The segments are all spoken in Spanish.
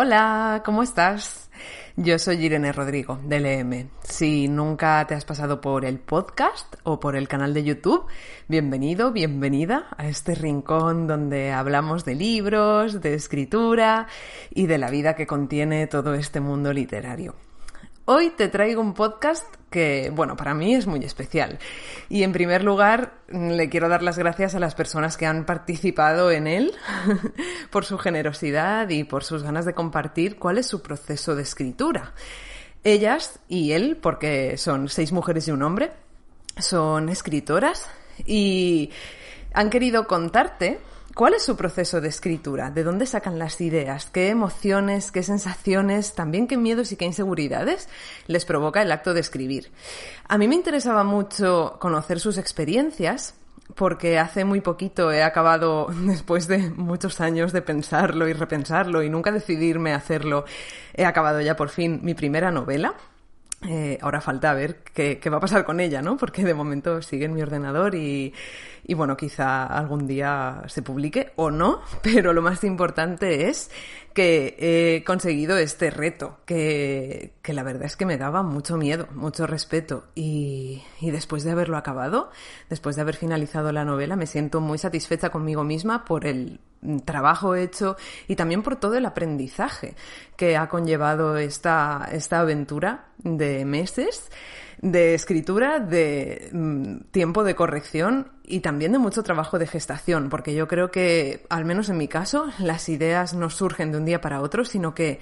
Hola, ¿cómo estás? Yo soy Irene Rodrigo, del EM. Si nunca te has pasado por el podcast o por el canal de YouTube, bienvenido, bienvenida a este rincón donde hablamos de libros, de escritura y de la vida que contiene todo este mundo literario. Hoy te traigo un podcast que, bueno, para mí es muy especial. Y en primer lugar, le quiero dar las gracias a las personas que han participado en él por su generosidad y por sus ganas de compartir cuál es su proceso de escritura. Ellas y él, porque son seis mujeres y un hombre, son escritoras y han querido contarte ¿Cuál es su proceso de escritura? ¿De dónde sacan las ideas? ¿Qué emociones, qué sensaciones, también qué miedos y qué inseguridades les provoca el acto de escribir? A mí me interesaba mucho conocer sus experiencias porque hace muy poquito he acabado, después de muchos años de pensarlo y repensarlo y nunca decidirme a hacerlo, he acabado ya por fin mi primera novela. Eh, ahora falta ver qué, qué, va a pasar con ella, ¿no? Porque de momento sigue en mi ordenador y, y bueno, quizá algún día se publique o no, pero lo más importante es que he conseguido este reto, que, que la verdad es que me daba mucho miedo, mucho respeto. Y, y, después de haberlo acabado, después de haber finalizado la novela, me siento muy satisfecha conmigo misma por el trabajo hecho y también por todo el aprendizaje que ha conllevado esta, esta aventura de meses de escritura, de mm, tiempo de corrección y también de mucho trabajo de gestación, porque yo creo que, al menos en mi caso, las ideas no surgen de un día para otro, sino que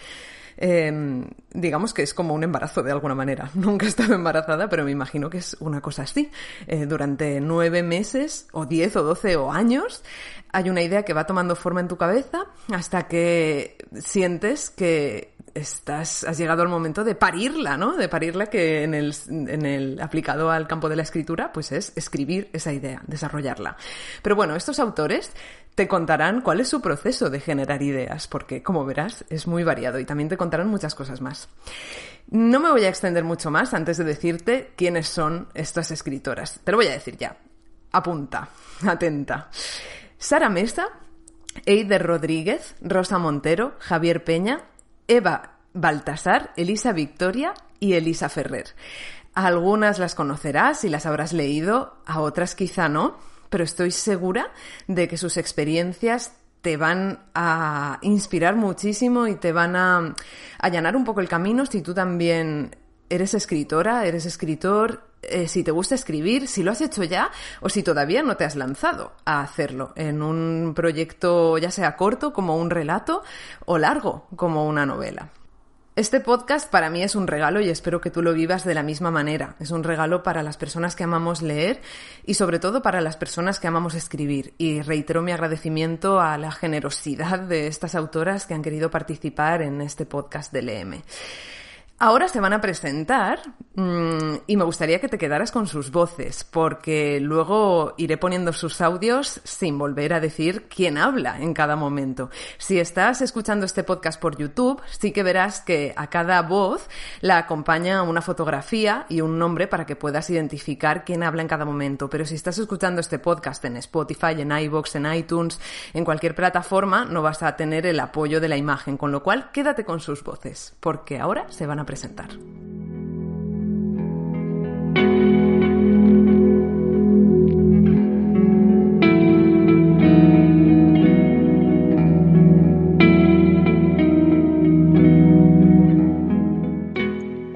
eh, digamos que es como un embarazo de alguna manera. Nunca he estado embarazada, pero me imagino que es una cosa así. Eh, durante nueve meses, o diez, o doce, o años, hay una idea que va tomando forma en tu cabeza hasta que sientes que estás, has llegado al momento de parirla, ¿no? De parirla que en el, en el aplicado al campo de la escritura, pues es escribir esa idea, desarrollarla. Pero bueno, estos autores te contarán cuál es su proceso de generar ideas, porque como verás es muy variado y también te contarán muchas cosas más. No me voy a extender mucho más antes de decirte quiénes son estas escritoras. Te lo voy a decir ya. Apunta, atenta. Sara Mesa, Eider Rodríguez, Rosa Montero, Javier Peña, Eva Baltasar, Elisa Victoria y Elisa Ferrer. A algunas las conocerás y las habrás leído, a otras quizá no, pero estoy segura de que sus experiencias te van a inspirar muchísimo y te van a allanar un poco el camino si tú también eres escritora, eres escritor, eh, si te gusta escribir, si lo has hecho ya o si todavía no te has lanzado a hacerlo en un proyecto ya sea corto como un relato o largo como una novela. Este podcast para mí es un regalo y espero que tú lo vivas de la misma manera. Es un regalo para las personas que amamos leer y sobre todo para las personas que amamos escribir. Y reitero mi agradecimiento a la generosidad de estas autoras que han querido participar en este podcast del EM. Ahora se van a presentar mmm, y me gustaría que te quedaras con sus voces, porque luego iré poniendo sus audios sin volver a decir quién habla en cada momento. Si estás escuchando este podcast por YouTube, sí que verás que a cada voz la acompaña una fotografía y un nombre para que puedas identificar quién habla en cada momento. Pero si estás escuchando este podcast en Spotify, en iVoox, en iTunes, en cualquier plataforma, no vas a tener el apoyo de la imagen, con lo cual quédate con sus voces, porque ahora se van a presentar.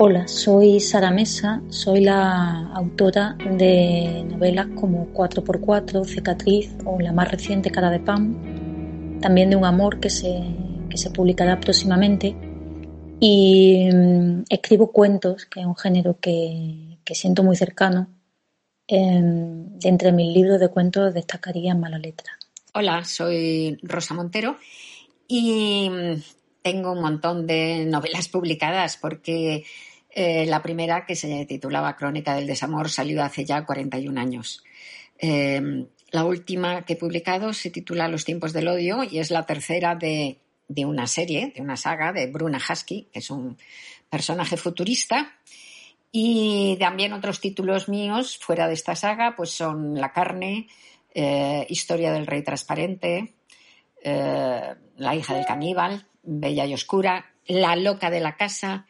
Hola, soy Sara Mesa, soy la autora de novelas como 4x4, Cicatriz o la más reciente Cara de Pan, también de Un Amor que se, que se publicará próximamente y mm, escribo cuentos, que es un género que, que siento muy cercano. Eh, de entre mis libros de cuentos destacaría Mala Letra. Hola, soy Rosa Montero y mm, tengo un montón de novelas publicadas porque eh, la primera, que se titulaba Crónica del Desamor, salió hace ya 41 años. Eh, la última que he publicado se titula Los tiempos del odio y es la tercera de de una serie, de una saga de Bruna Husky, que es un personaje futurista. Y también otros títulos míos fuera de esta saga, pues son La carne, eh, Historia del rey transparente, eh, La hija del caníbal, Bella y Oscura, La loca de la casa,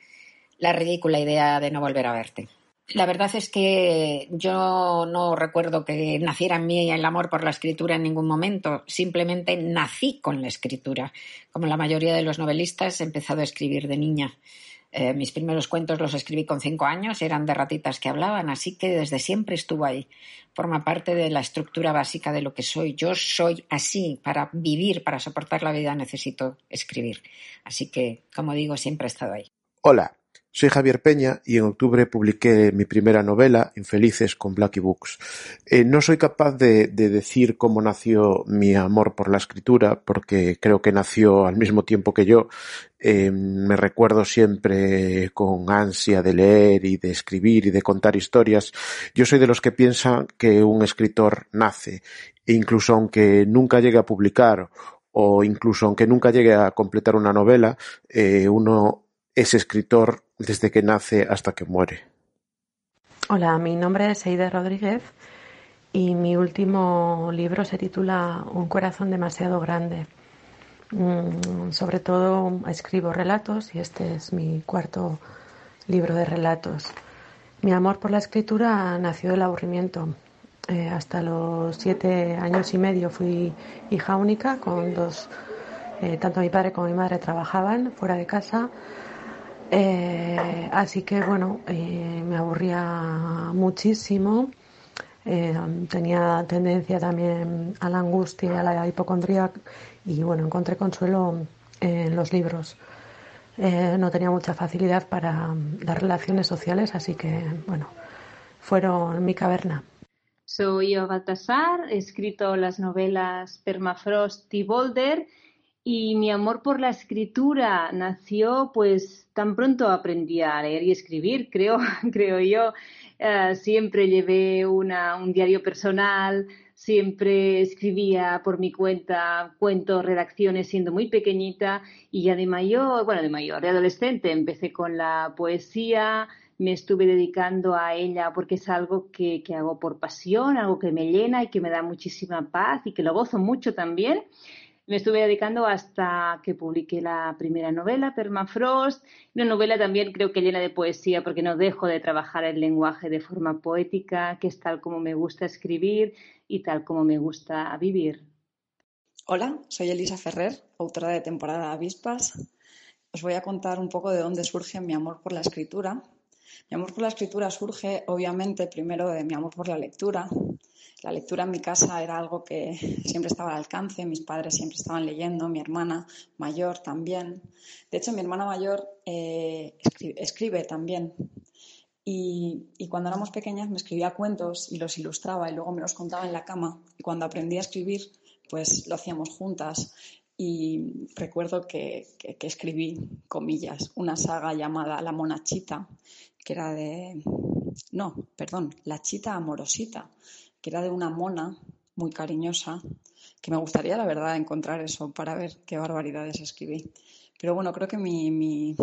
La ridícula idea de no volver a verte. La verdad es que yo no recuerdo que naciera en mí el amor por la escritura en ningún momento. Simplemente nací con la escritura. Como la mayoría de los novelistas, he empezado a escribir de niña. Eh, mis primeros cuentos los escribí con cinco años, eran de ratitas que hablaban, así que desde siempre estuvo ahí. Forma parte de la estructura básica de lo que soy. Yo soy así. Para vivir, para soportar la vida, necesito escribir. Así que, como digo, siempre he estado ahí. Hola, soy Javier Peña y en octubre publiqué mi primera novela, Infelices, con Blacky Books. Eh, no soy capaz de, decir cómo nació mi amor por la escritura, porque creo que nació al mismo tiempo que yo. Eh, me recuerdo siempre con ansia de leer y de escribir y de contar historias. Yo soy de los que piensan que un escritor nace, e incluso aunque nunca llegue a publicar o incluso aunque nunca llegue a completar una novela, eh, uno es escritor desde que nace hasta que muere. Hola, mi nombre es Eide Rodríguez y mi último libro se titula Un corazón demasiado grande. Mm, sobre todo escribo relatos y este es mi cuarto libro de relatos. Mi amor por la escritura nació del aburrimiento. Eh, hasta los siete años y medio fui hija única con dos, eh, tanto mi padre como mi madre trabajaban fuera de casa eh, así que bueno, eh, me aburría muchísimo. Eh, tenía tendencia también a la angustia a la hipocondría y bueno, encontré consuelo en los libros. no tenía mucha facilidad para las relaciones sociales, así que bueno, fueron mi caverna. Soy Eva Baltasar, he escrito las novelas Permafrost y Boulder y mi amor por la escritura nació pues tan pronto aprendí a leer y escribir, creo, creo yo. Eh, siempre llevé una, un diario personal, siempre escribía por mi cuenta cuentos, redacciones siendo muy pequeñita y ya de mayor, bueno, de mayor, de adolescente, empecé con la poesía, me estuve dedicando a ella porque es algo que, que hago por pasión, algo que me llena y que me da muchísima paz y que lo gozo mucho también me estuve dedicando hasta que publiqué la primera novela, Permafrost, una novela también creo que llena de poesía porque no dejo de trabajar el lenguaje de forma poética, que es tal como me gusta escribir y tal como me gusta vivir. Hola, soy Elisa Ferrer, autora de temporada Avispas. Os voy a contar un poco de dónde surge mi amor por la escritura. Mi amor por la escritura surge, obviamente, primero de mi amor por la lectura. La lectura en mi casa era algo que siempre estaba al alcance, mis padres siempre estaban leyendo, mi hermana mayor también. De hecho, mi hermana mayor eh, escribe, también. Y, cuando éramos pequeñas me escribía cuentos y los ilustraba y luego me los contaba en la cama. Y cuando aprendí a escribir, pues lo hacíamos juntas. Y recuerdo que, que escribí, comillas, una saga llamada La Monachita, que era de... No, perdón, La Chita Amorosita, que era de una mona muy cariñosa, que me gustaría, la verdad, encontrar eso para ver qué barbaridades escribí. Pero bueno, creo que mi, mi,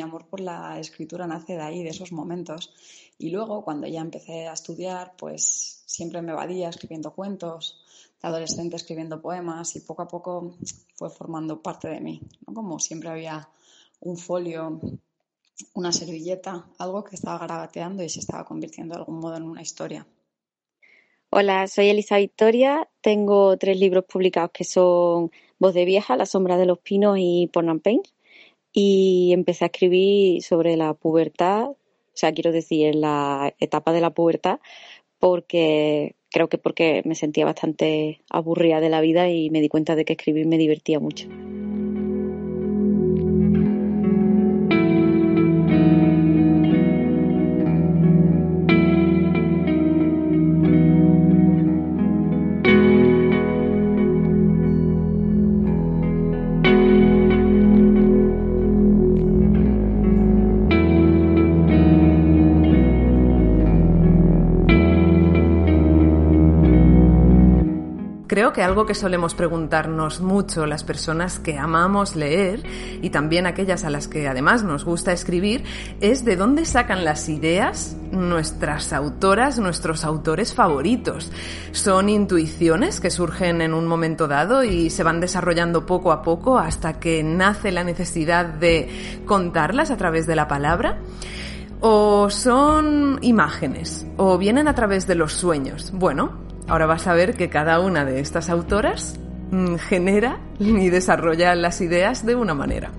amor por la escritura nace de ahí, de esos momentos. Y luego, cuando ya empecé a estudiar, pues siempre me evadía escribiendo cuentos, de adolescente escribiendo poemas y poco a poco fue formando parte de mí. Como siempre había un folio, una servilleta, algo que estaba garabateando y se estaba convirtiendo de algún modo en una historia. Hola, soy Elisa Victoria. Tengo tres libros publicados que son Voz de Vieja, La Sombra de los Pinos y Porn Pain. Y empecé a escribir sobre la pubertad, o sea, quiero decir, la etapa de la pubertad, porque creo que porque me sentía bastante aburrida de la vida y me di cuenta de que escribir me divertía mucho. Creo que algo que solemos preguntarnos mucho las personas que amamos leer y también aquellas a las que además nos gusta escribir es de dónde sacan las ideas nuestras autoras, nuestros autores favoritos. Son intuiciones que surgen en un momento dado y se van desarrollando poco a poco hasta que nace la necesidad de contarlas a través de la palabra. O son imágenes, o vienen a través de los sueños. Bueno, ahora vas a ver que cada una de estas autoras mm, genera y desarrolla las ideas de una manera.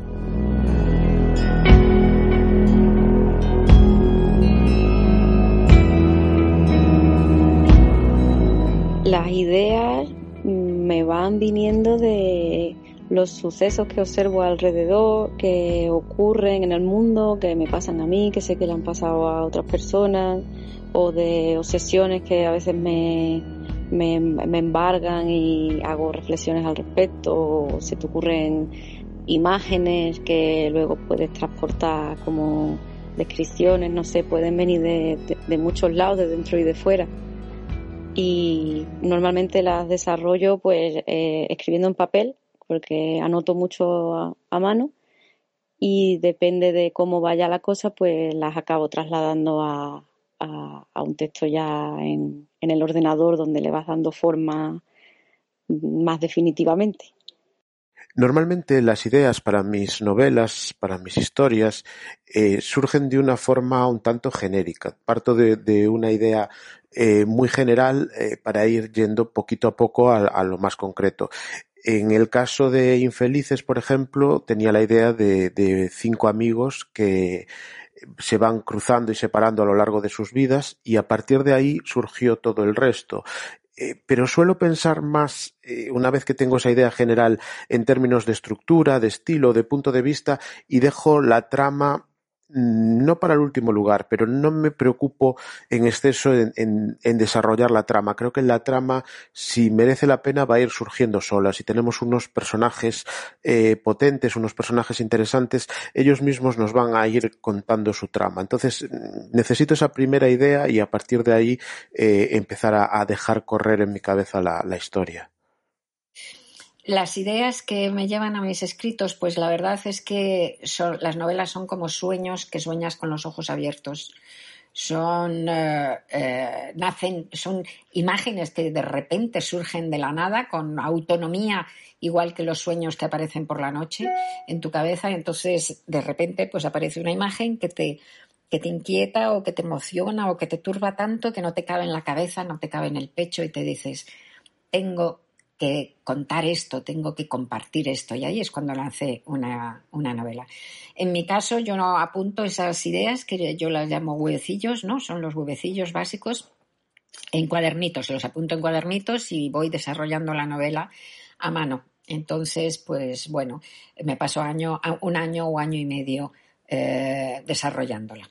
Las ideas me van viniendo de los sucesos que observo alrededor, que ocurren en el mundo, que me pasan a mí, que sé que le han pasado a otras personas, o de obsesiones que a veces me, me, embargan y hago reflexiones al respecto, o se te ocurren imágenes que luego puedes transportar como descripciones, no sé, pueden venir de, muchos lados, de dentro y de fuera. Y normalmente las desarrollo pues eh, escribiendo en papel porque anoto mucho a, mano y depende de cómo vaya la cosa pues las acabo trasladando a, a, un texto ya en, el ordenador donde le vas dando forma más definitivamente. Normalmente las ideas para mis novelas, para mis historias, eh, surgen de una forma un tanto genérica. Parto de, una idea eh, muy general eh, para ir yendo poquito a poco a, lo más concreto. En el caso de Infelices, por ejemplo, tenía la idea de, de cinco amigos que se van cruzando y separando a lo largo de sus vidas y a partir de ahí surgió todo el resto. Eh, pero suelo pensar más, eh, una vez que tengo esa idea general, en términos de estructura, de estilo, de punto de vista, y dejo la trama no para el último lugar, pero no me preocupo en exceso en, desarrollar la trama. Creo que la trama, si merece la pena, va a ir surgiendo sola. Si tenemos unos personajes eh, potentes, unos personajes interesantes, ellos mismos nos van a ir contando su trama. Entonces, mm, necesito esa primera idea y a partir de ahí eh, empezar a, dejar correr en mi cabeza la historia. Las ideas que me llevan a mis escritos, pues la verdad es que las novelas son como sueños que sueñas con los ojos abiertos. Son, eh, eh, nacen, son imágenes que de repente surgen de la nada con autonomía, igual que los sueños que aparecen por la noche en tu cabeza. Entonces, de repente, pues aparece una imagen que te, que te inquieta o que te emociona o que te turba tanto que no te cabe en la cabeza, no te cabe en el pecho y te dices, tengo que contar esto, tengo que compartir esto. Y ahí es cuando lancé una, una, novela. En mi caso, yo no apunto esas ideas que yo las llamo huevecillos, ¿no? Son los huevecillos básicos en cuadernitos. Los apunto en cuadernitos y voy desarrollando la novela a mano. Entonces, pues bueno, me paso año, un año o año y medio eh, desarrollándola.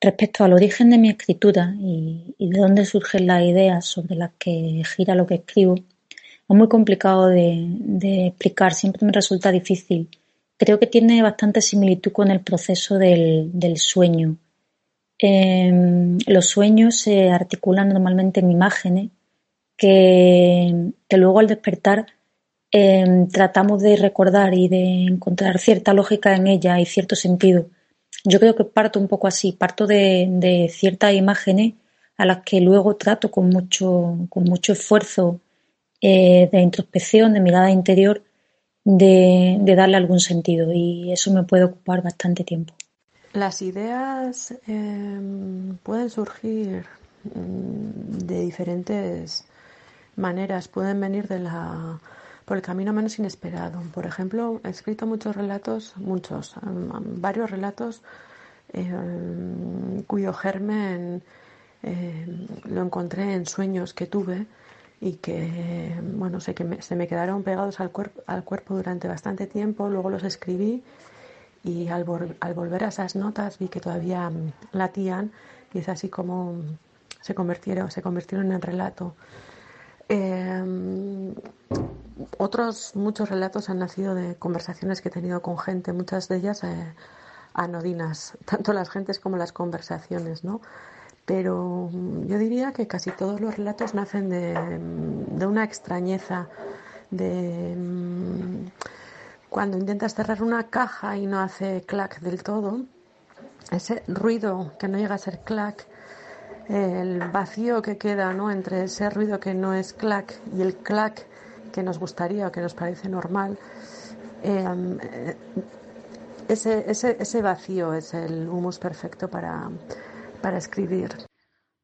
Respecto al origen de mi escritura y, y de dónde surgen las ideas sobre las que gira lo que escribo, es muy complicado de, explicar, siempre me resulta difícil. Creo que tiene bastante similitud con el proceso del, sueño. Em, los sueños se articulan normalmente en imágenes que, luego al despertar em, tratamos de recordar y de encontrar cierta lógica en ella y cierto sentido. Yo creo que parto un poco así, parto de, de ciertas imágenes a las que luego trato con mucho, con mucho esfuerzo eh, de introspección, de mirada interior, de, darle algún sentido y eso me puede ocupar bastante tiempo. Las ideas em, pueden surgir mm, de diferentes maneras, pueden venir de la, por el camino menos inesperado. Por ejemplo, he escrito muchos relatos, muchos, em, varios relatos em, cuyo germen lo encontré en sueños que tuve y que, bueno, sé que se me quedaron pegados al, cuerpo al cuerpo durante bastante tiempo, luego los escribí y al, al, volver a esas notas vi que todavía mm, latían y es así como se convirtieron, se convirtieron en relato. Em, otros muchos relatos han nacido de conversaciones que he tenido con gente, muchas de ellas eh, anodinas, tanto las gentes como las conversaciones, ¿no? Pero yo diría que casi todos los relatos nacen de, una extrañeza, de mm, cuando intentas cerrar una caja y no hace clac del todo, ese ruido que no llega a ser clac, el vacío que queda ¿no? entre ese ruido que no es clac y el clac que nos gustaría o que nos parece normal, eh, ese, ese, ese vacío es el humus perfecto para, para escribir.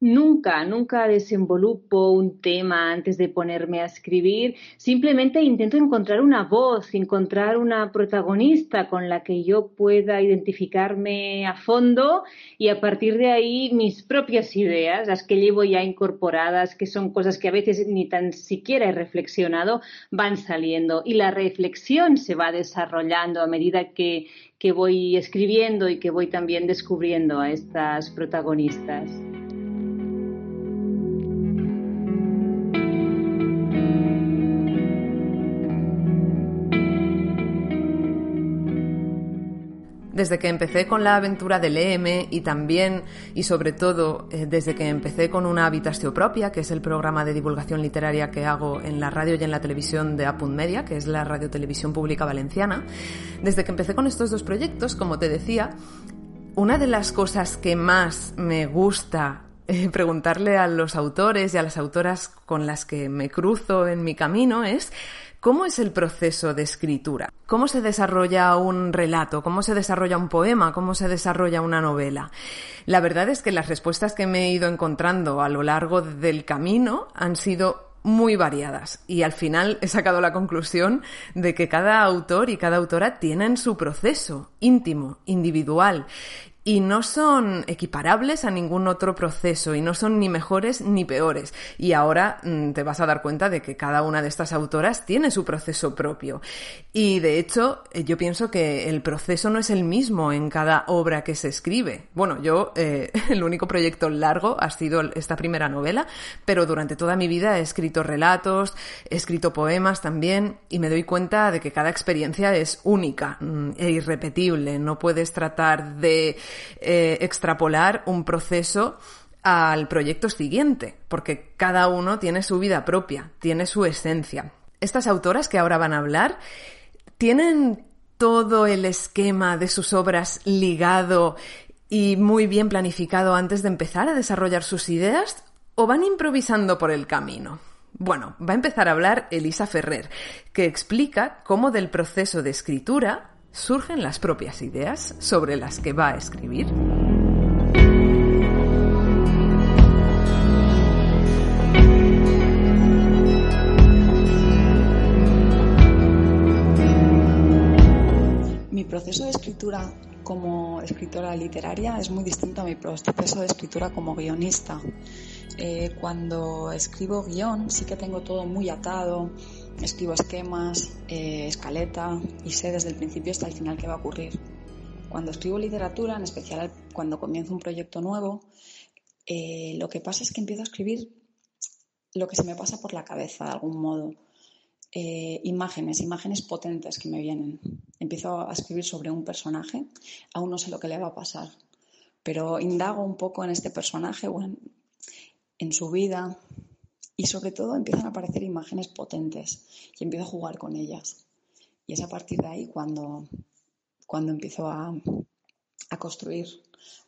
Nunca, nunca desenvolupo un tema antes de ponerme a escribir. Simplemente intento encontrar una voz, encontrar una protagonista con la que yo pueda identificarme a fondo y a partir de ahí mis propias ideas, las que llevo ya incorporadas, que son cosas que a veces ni tan siquiera he reflexionado, van saliendo y la reflexión se va desarrollando a medida que, que voy escribiendo y que voy también descubriendo a estas protagonistas. Desde que empecé con la aventura del EM y también y sobre todo eh, desde que empecé con una habitación propia, que es el programa de divulgación literaria que hago en la radio y en la televisión de Apunt Media, que es la radio televisión pública valenciana, desde que empecé con estos dos proyectos, como te decía, una de las cosas que más me gusta eh, preguntarle a los autores y a las autoras con las que me cruzo en mi camino es ¿Cómo es el proceso de escritura? ¿Cómo se desarrolla un relato? ¿Cómo se desarrolla un poema? ¿Cómo se desarrolla una novela? La verdad es que las respuestas que me he ido encontrando a lo largo del camino han sido muy variadas y al final he sacado la conclusión de que cada autor y cada autora tienen su proceso íntimo, individual y no son equiparables a ningún otro proceso y no son ni mejores ni peores. Y ahora mm, te vas a dar cuenta de que cada una de estas autoras tiene su proceso propio. Y de hecho, eh, yo pienso que el proceso no es el mismo en cada obra que se escribe. Bueno, yo, eh, el único proyecto largo ha sido esta primera novela, pero durante toda mi vida he escrito relatos, he escrito poemas también, y me doy cuenta de que cada experiencia es única mm, e irrepetible. No puedes tratar de eh, extrapolar un proceso al proyecto siguiente, porque cada uno tiene su vida propia, tiene su esencia. Estas autoras que ahora van a hablar tienen todo el esquema de sus obras ligado y muy bien planificado antes de empezar a desarrollar sus ideas o van improvisando por el camino. Bueno, va a empezar a hablar Elisa Ferrer, que explica cómo del proceso de escritura surgen las propias ideas sobre las que va a escribir. Mi proceso de escritura como escritora literaria es muy distinto a mi proceso de escritura como guionista. Eh, cuando escribo guion sí que tengo todo muy atado, escribo esquemas, eh, escaleta y sé desde el principio hasta el final qué va a ocurrir. Cuando escribo literatura, en especial cuando comienzo un proyecto nuevo, eh, lo que pasa es que empiezo a escribir lo que se me pasa por la cabeza de algún modo. Eh, imágenes, imágenes potentes que me vienen. Empiezo a escribir sobre un personaje, aún no sé lo que le va a pasar, pero indago un poco en este personaje o en su vida, y sobre todo empiezan a aparecer imágenes potentes y empiezo a jugar con ellas. Y es a partir de ahí cuando, cuando empiezo a, a construir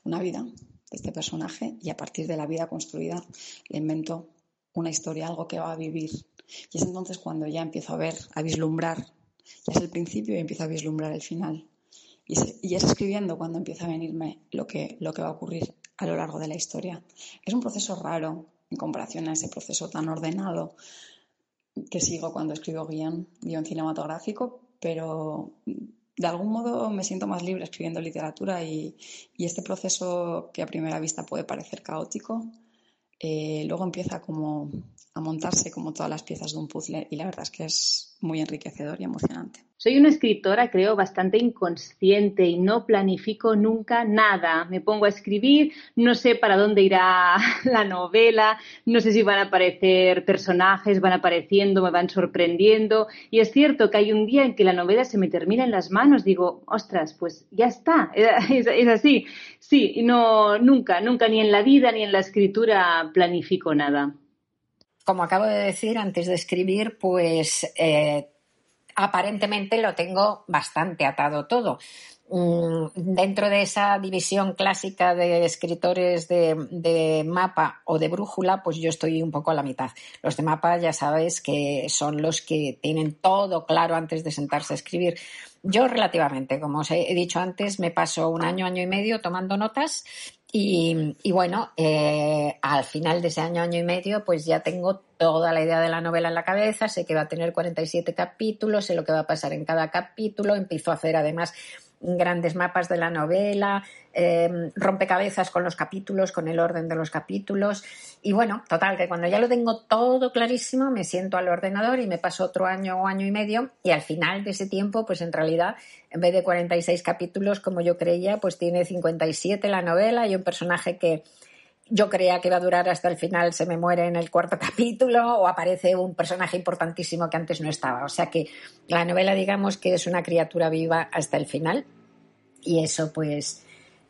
una vida de este personaje y a partir de la vida construida le invento una historia, algo que va a vivir. Y es entonces cuando ya empiezo a ver, a vislumbrar, ya es el principio y empiezo a vislumbrar el final. Y y es escribiendo cuando empieza a venirme lo que, lo que va a ocurrir a lo largo de la historia. Es un proceso raro, en comparación a ese proceso tan ordenado que sigo cuando escribo guion, guion cinematográfico, pero de algún modo me siento más libre escribiendo literatura y, este proceso que a primera vista puede parecer caótico, eh, luego empieza como a montarse como todas las piezas de un puzzle y la verdad es que es muy enriquecedor y emocionante. Soy una escritora, creo, bastante inconsciente y no planifico nunca nada. Me pongo a escribir, no sé para dónde irá la novela, no sé si van a aparecer personajes, van apareciendo, me van sorprendiendo. Y es cierto que hay un día en que la novela se me termina en las manos, digo, ostras, pues ya está, es, así. Sí, no, nunca, nunca, ni en la vida ni en la escritura planifico nada. Como acabo de decir antes de escribir, pues eh, aparentemente lo tengo bastante atado todo. Mm, dentro de esa división clásica de escritores de, mapa o de brújula, pues yo estoy un poco a la mitad. Los de mapa ya sabes que son los que tienen todo claro antes de sentarse a escribir. Yo relativamente, como os he dicho antes, me paso un año, año y medio tomando notas y, bueno, eh, al final de ese año, año y medio, pues ya tengo toda la idea de la novela en la cabeza, sé que va a tener 47 capítulos, sé lo que va a pasar en cada capítulo, empiezo a hacer además grandes mapas de la novela, em, rompecabezas con los capítulos, con el orden de los capítulos. Y bueno, total, que cuando ya lo tengo todo clarísimo, me siento al ordenador y me paso otro año o año y medio y al final de ese tiempo, pues en realidad, en vez de 46 capítulos como yo creía, pues tiene 57 la novela y un personaje que yo creía que iba a durar hasta el final, se me muere en el cuarto capítulo o aparece un personaje importantísimo que antes no estaba. O sea que la novela, digamos que es una criatura viva hasta el final y eso pues,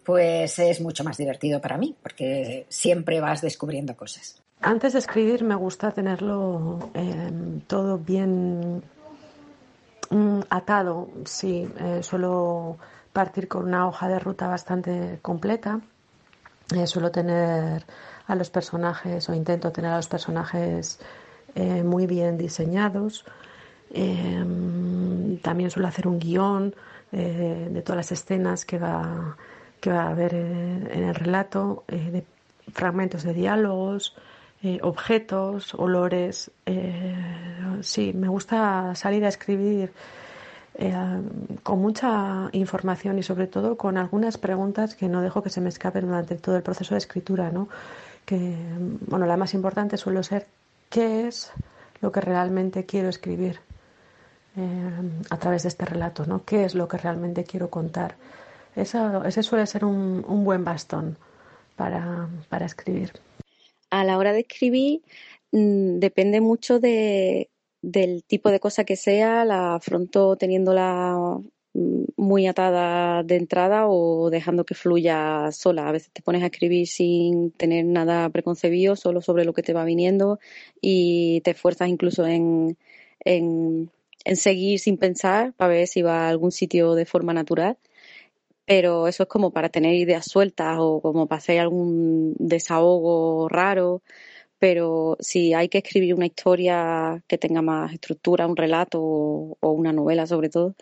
pues es mucho más divertido para mí porque siempre vas descubriendo cosas. Antes de escribir me gusta tenerlo em, todo bien mm, atado. Sí, eh, suelo partir con una hoja de ruta bastante completa eh, suelo tener a los personajes o intento tener a los personajes eh, muy bien diseñados. Em, también suelo hacer un guion eh, de todas las escenas que va, que va a haber en el relato, de fragmentos de diálogos, objetos, olores. sí, me gusta salir a escribir eh, con mucha información y sobre todo con algunas preguntas que no dejo que se me escapen durante todo el proceso de escritura, ¿no? Que, bueno, la más importante suele ser qué es lo que realmente quiero escribir eh, a través de este relato, ¿no? ¿Qué es lo que realmente quiero contar? Eso, ese suele ser un, un buen bastón para, para escribir. A la hora de escribir mm, depende mucho de del tipo de cosa que sea, la afronto teniéndola mm, muy atada de entrada o dejando que fluya sola. A veces te pones a escribir sin tener nada preconcebido, solo sobre lo que te va viniendo y te esfuerzas incluso en, en, en seguir sin pensar para ver si va a algún sitio de forma natural. Pero eso es como para tener ideas sueltas o como para hacer algún desahogo raro pero si hay que escribir una historia que tenga más estructura, un relato o, una novela sobre todo,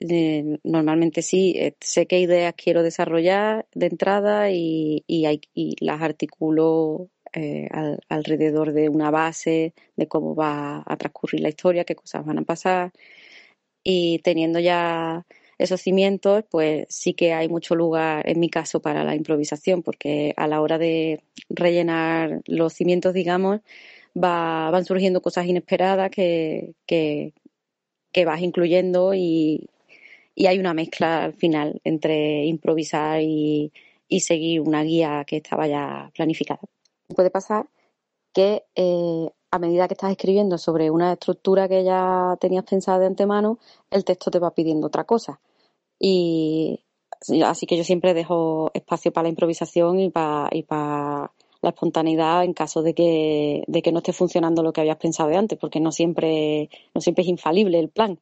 eh, normalmente sí, eh, sé qué ideas quiero desarrollar de entrada y, hay, las articulo eh, alrededor de una base de cómo va a transcurrir la historia, qué cosas van a pasar. Y teniendo ya esos cimientos, pues sí que hay mucho lugar, en mi caso, para la improvisación, porque a la hora de rellenar los cimientos, digamos, va, van surgiendo cosas inesperadas que, que, vas incluyendo y, hay una mezcla al final entre improvisar y, seguir una guía que estaba ya planificada. Puede pasar que eh, a medida que estás escribiendo sobre una estructura que ya tenías pensada de antemano, el texto te va pidiendo otra cosa. Y así que yo siempre dejo espacio para la improvisación y para, y para la espontaneidad en caso de que, de que no esté funcionando lo que habías pensado de antes, porque no siempre, no siempre es infalible el plan.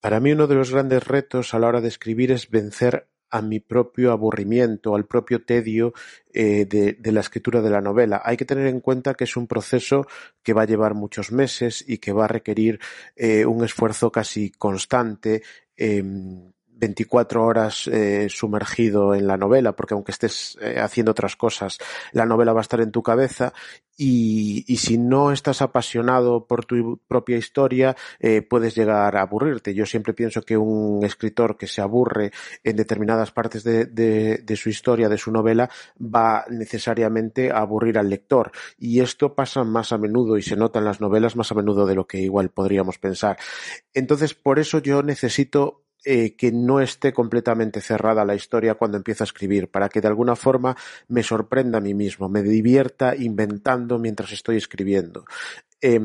Para mí uno de los grandes retos a la hora de escribir es vencer a mi propio aburrimiento, al propio tedio eh, de, la escritura de la novela. Hay que tener en cuenta que es un proceso que va a llevar muchos meses y que va a requerir eh, un esfuerzo casi constante em, 24 horas eh, sumergido en la novela, porque aunque estés eh, haciendo otras cosas, la novela va a estar en tu cabeza y, y si no estás apasionado por tu propia historia, eh, puedes llegar a aburrirte. Yo siempre pienso que un escritor que se aburre en determinadas partes de, de, de su historia, de su novela, va necesariamente a aburrir al lector. Y esto pasa más a menudo y se nota en las novelas más a menudo de lo que igual podríamos pensar. Entonces, por eso yo necesito eh, que no esté completamente cerrada la historia cuando empiezo a escribir, para que de alguna forma me sorprenda a mí mismo, me divierta inventando mientras estoy escribiendo. Eh,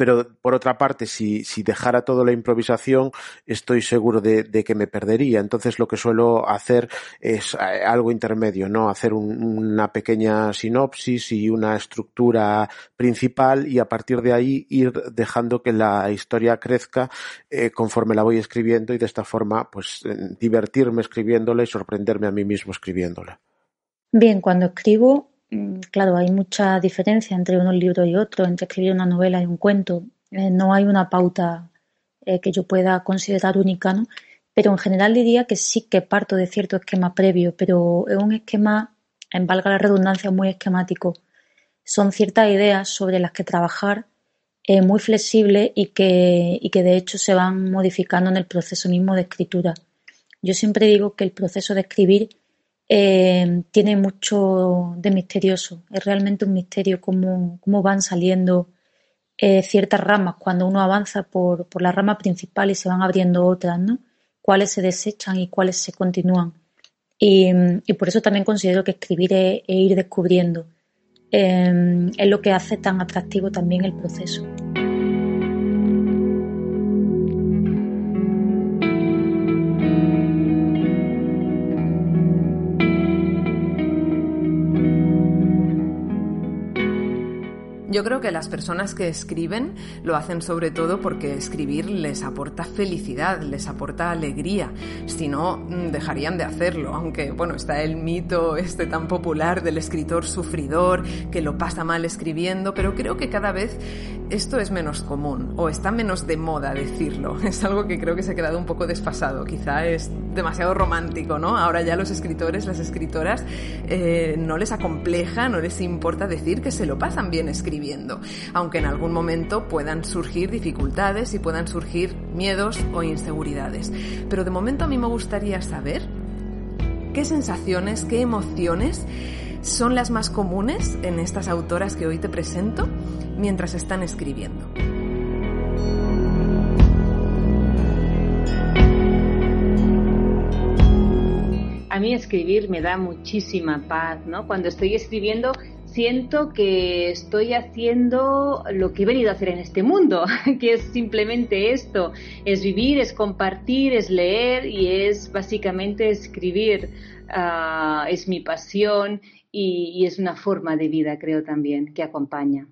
pero por otra parte, si, si dejara toda la improvisación, estoy seguro de, de, que me perdería. Entonces lo que suelo hacer es eh, algo intermedio, ¿no? Hacer un, una pequeña sinopsis y una estructura principal y a partir de ahí ir dejando que la historia crezca eh, conforme la voy escribiendo y de esta forma, pues, divertirme escribiéndola y sorprenderme a mí mismo escribiéndola. Bien, cuando escribo claro, hay mucha diferencia entre unos libros y otros, entre escribir una novela y un cuento. Eh, no hay una pauta eh, que yo pueda considerar única, ¿no? Pero en general diría que sí que parto de cierto esquema previo, pero es un esquema, en valga la redundancia, muy esquemático. Son ciertas ideas sobre las que trabajar eh, muy flexibles y que, y que de hecho se van modificando en el proceso mismo de escritura. Yo siempre digo que el proceso de escribir eh, tiene mucho de misterioso. Es realmente un misterio cómo, cómo van saliendo eh, ciertas ramas cuando uno avanza por, por, la rama principal y se van abriendo otras, ¿no? Cuáles se desechan y cuáles se continúan. Y, y por eso también considero que escribir es, es ir descubriendo. Eh, es lo que hace tan atractivo también el proceso. Yo creo que las personas que escriben lo hacen sobre todo porque escribir les aporta felicidad, les aporta alegría. Si no, mm, dejarían de hacerlo. Aunque, bueno, está el mito este tan popular del escritor sufridor que lo pasa mal escribiendo, pero creo que cada vez esto es menos común o está menos de moda decirlo. Es algo que creo que se ha quedado un poco desfasado. Quizá es demasiado romántico, ¿no? Ahora ya los escritores, las escritoras, eh, no les acompleja, no les importa decir que se lo pasan bien escribiendo aunque en algún momento puedan surgir dificultades y puedan surgir miedos o inseguridades. Pero de momento a mí me gustaría saber qué sensaciones, qué emociones son las más comunes en estas autoras que hoy te presento mientras están escribiendo. A mí escribir me da muchísima paz, ¿no? Cuando estoy escribiendo siento que estoy haciendo lo que he venido a hacer en este mundo, que es simplemente esto, es vivir, es compartir, es leer y es básicamente escribir. Uh, es mi pasión y, es una forma de vida, creo también, que acompaña.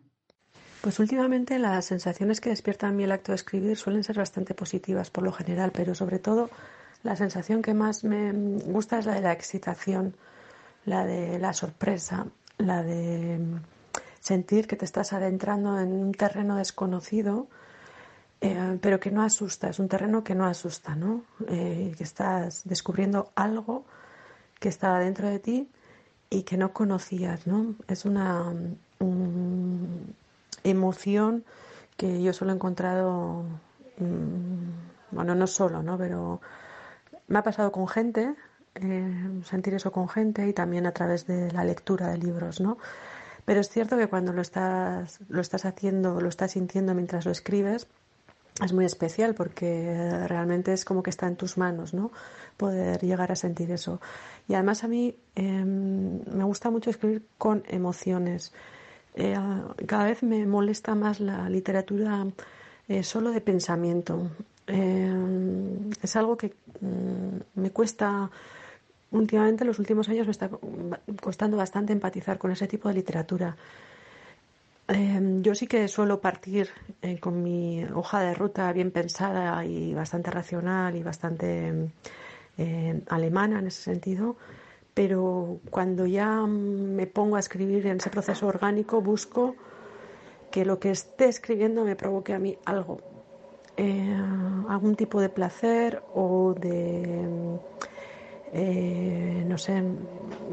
Pues últimamente las sensaciones que despierta en mí el acto de escribir suelen ser bastante positivas por lo general, pero sobre todo la sensación que más me gusta es la de la excitación, la de la sorpresa, la de sentir que te estás adentrando en un terreno desconocido, eh, pero que no asusta, es un terreno que no asusta, ¿no? Eh, que estás descubriendo algo que está dentro de ti y que no conocías, ¿no? Es una um, emoción que yo solo he encontrado, um, bueno, no solo, ¿no? Pero me ha pasado con gente eh, sentir eso con gente y también a través de la lectura de libros, ¿no? Pero es cierto que cuando lo estás, lo estás haciendo, lo estás sintiendo mientras lo escribes, es muy especial porque realmente es como que está en tus manos, ¿no? Poder llegar a sentir eso. Y además a mí eh, me gusta mucho escribir con emociones. Eh, cada vez me molesta más la literatura eh, solo de pensamiento. Eh, es algo que mm, me cuesta últimamente, en los últimos años, me está costando bastante empatizar con ese tipo de literatura. Eh, yo sí que suelo partir eh, con mi hoja de ruta bien pensada y bastante racional y bastante eh, alemana en ese sentido, pero cuando ya me pongo a escribir en ese proceso orgánico busco que lo que esté escribiendo me provoque a mí algo. eh, algún tipo de placer o de, eh, no sé,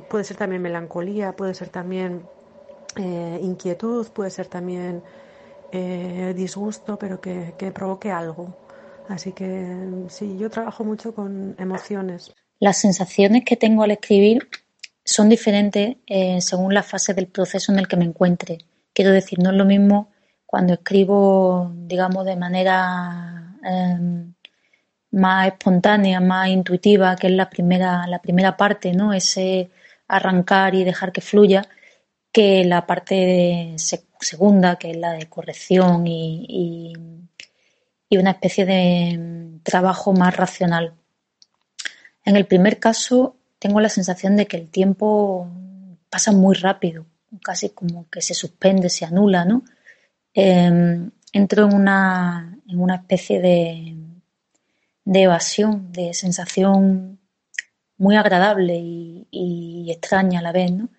puede ser también melancolía, puede ser también eh, inquietud, puede ser también disgusto, pero que, que provoque algo. Así que sí, yo trabajo mucho con emociones. Las sensaciones que tengo al escribir son diferentes según la fase del proceso en el que me encuentre. Quiero decir, no es lo mismo cuando escribo, digamos, de manera em, más espontánea, más intuitiva, que es la primera, la primera parte, ¿no? Ese arrancar y dejar que fluya, que la parte segunda, que es la de corrección y, una especie de em, trabajo más racional. En el primer caso, tengo la sensación de que el tiempo pasa muy rápido, casi como que se suspende, se anula, ¿no? Em, entro en una, en una especie de, de evasión, de sensación muy agradable y, extraña a la vez. ¿no?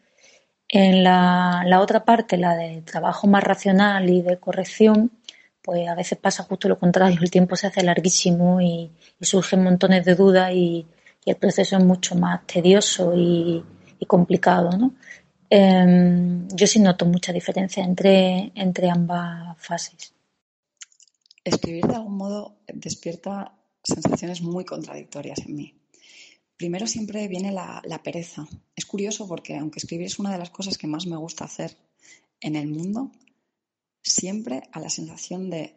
En la, otra parte, la de trabajo más racional y de corrección, pues a veces pasa justo lo contrario, el tiempo se hace larguísimo y, surgen montones de dudas y, y, el proceso es mucho más tedioso y, complicado. ¿no? Em, yo sí noto mucha diferencia entre, entre ambas fases. Escribir de algún modo despierta sensaciones muy contradictorias en mí. Primero siempre viene la, pereza. Es curioso porque aunque escribir es una de las cosas que más me gusta hacer en el mundo, siempre a la sensación de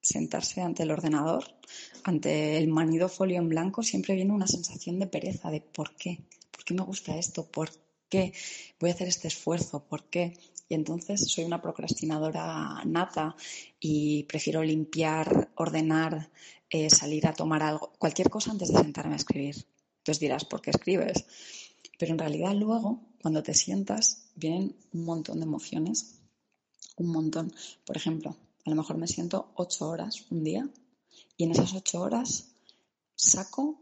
sentarse ante el ordenador, ante el manido folio en blanco, siempre viene una sensación de pereza, de ¿por qué? ¿Por qué me gusta esto? ¿Por qué voy a hacer este esfuerzo? ¿Por qué? Y entonces soy una procrastinadora nata y prefiero limpiar, ordenar, eh, salir a tomar algo, cualquier cosa antes de sentarme a escribir. Entonces dirás, ¿por qué escribes? Pero en realidad luego, cuando te sientas, vienen un montón de emociones, un montón. Por ejemplo, a lo mejor me siento ocho horas un día y en esas ocho horas saco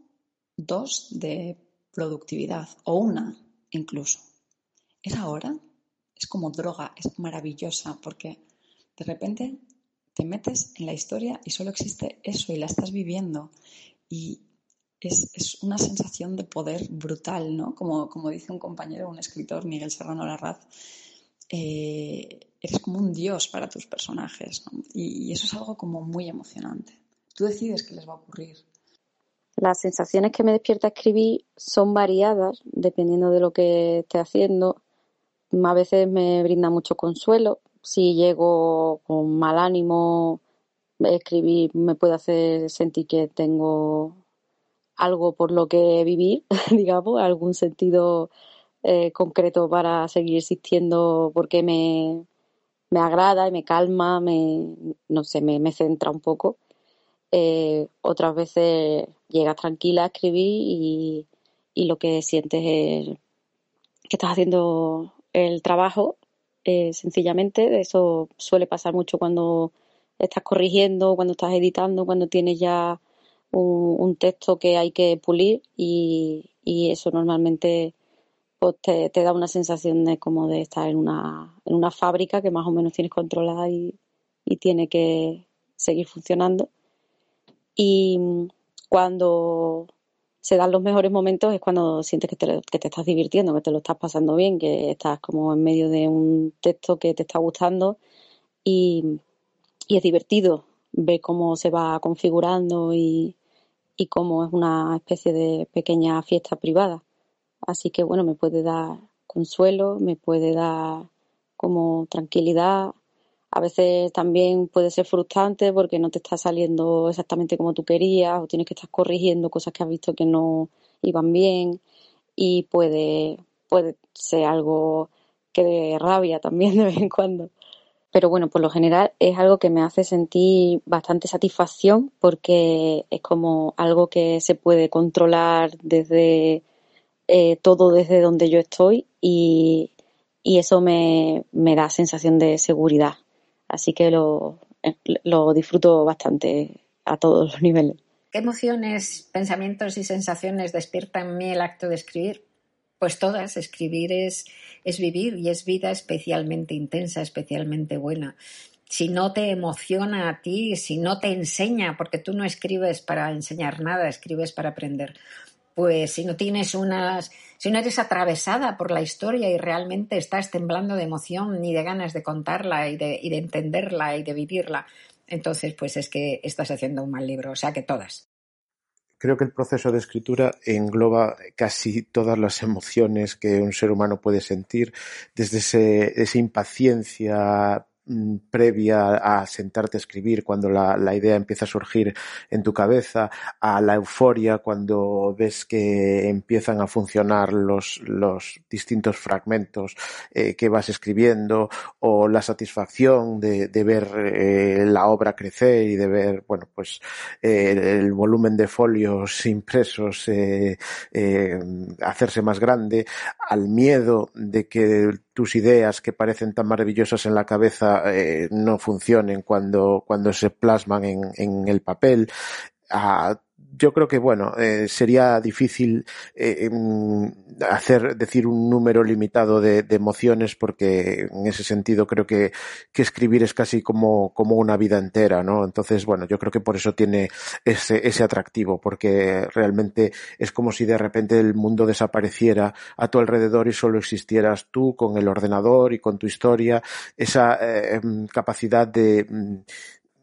dos de productividad o una incluso. Esa hora es como droga, es maravillosa porque de repente te metes en la historia y solo existe eso y la estás viviendo. Y es, una sensación de poder brutal, ¿no? Como, como, dice un compañero, un escritor, Miguel Serrano Larraz, eh, eres como un dios para tus personajes. Y, y eso es algo como muy emocionante. Tú decides qué les va a ocurrir. Las sensaciones que me despierta escribir son variadas dependiendo de lo que esté haciendo. A veces me brinda mucho consuelo. Si llego con mal ánimo, escribir me puede hacer sentir que tengo algo por lo que vivir, digamos, algún sentido eh, concreto para seguir existiendo porque me, me agrada y me calma, me, no sé, me, me centra un poco. Eh, otras veces llegas tranquila a escribir y, lo que sientes es que estás haciendo el trabajo eh, sencillamente. Eso suele pasar mucho cuando estás corrigiendo, cuando estás editando, cuando tienes ya un, texto que hay que pulir y, eso normalmente pues, te, da una sensación de como de estar en una, en una fábrica que más o menos tienes controlada y tiene que seguir funcionando. Y cuando se dan los mejores momentos es cuando sientes que te, que te estás divirtiendo, que te lo estás pasando bien, que estás como en medio de un texto que te está gustando y, es divertido ver cómo se va configurando y, y cómo es una especie de pequeña fiesta privada. Así que bueno, me puede dar consuelo, me puede dar como tranquilidad a veces también puede ser frustrante porque no te está saliendo exactamente como tú querías o tienes que estar corrigiendo cosas que has visto que no iban bien y puede, puede ser algo que de rabia también de vez en cuando. Pero bueno, por lo general es algo que me hace sentir bastante satisfacción porque es como algo que se puede controlar desde eh, todo desde donde yo estoy y, y eso me, me da sensación de seguridad Así que lo, eh, lo disfruto bastante a todos los niveles. ¿Qué emociones, pensamientos y sensaciones despierta en mí el acto de escribir? Pues todas, escribir es, es vivir y es vida especialmente intensa, especialmente buena. si no te emociona a ti, si no te enseña, porque tú no escribes para enseñar nada, escribes para aprender, pues si no tienes unas, si no eres atravesada por la historia y realmente estás temblando de emoción ni de ganas de contarla y de, y de entenderla y de vivirla, entonces pues es que estás haciendo un mal libro, o sea que todas. Creo que el proceso de escritura engloba casi todas las emociones que un ser humano puede sentir, desde ese, esa impaciencia previa a sentarte a escribir, cuando la, la, idea empieza a surgir en tu cabeza, a la euforia cuando ves que empiezan a funcionar los, los distintos fragmentos eh, que vas escribiendo, o la satisfacción de, de ver eh, la obra crecer y de ver, bueno, pues eh, el volumen de folios impresos hacerse más grande, al miedo de que tus ideas que parecen tan maravillosas en la cabeza eh, no funcionen cuando, cuando se plasman en, en el papel. Yo creo que bueno eh, sería difícil eh, hacer decir un número limitado de, emociones porque en ese sentido creo que, que escribir es casi como, como una vida entera no entonces bueno yo creo que por eso tiene ese, ese atractivo porque realmente es como si de repente el mundo desapareciera a tu alrededor y solo existieras tú con el ordenador y con tu historia esa eh, capacidad de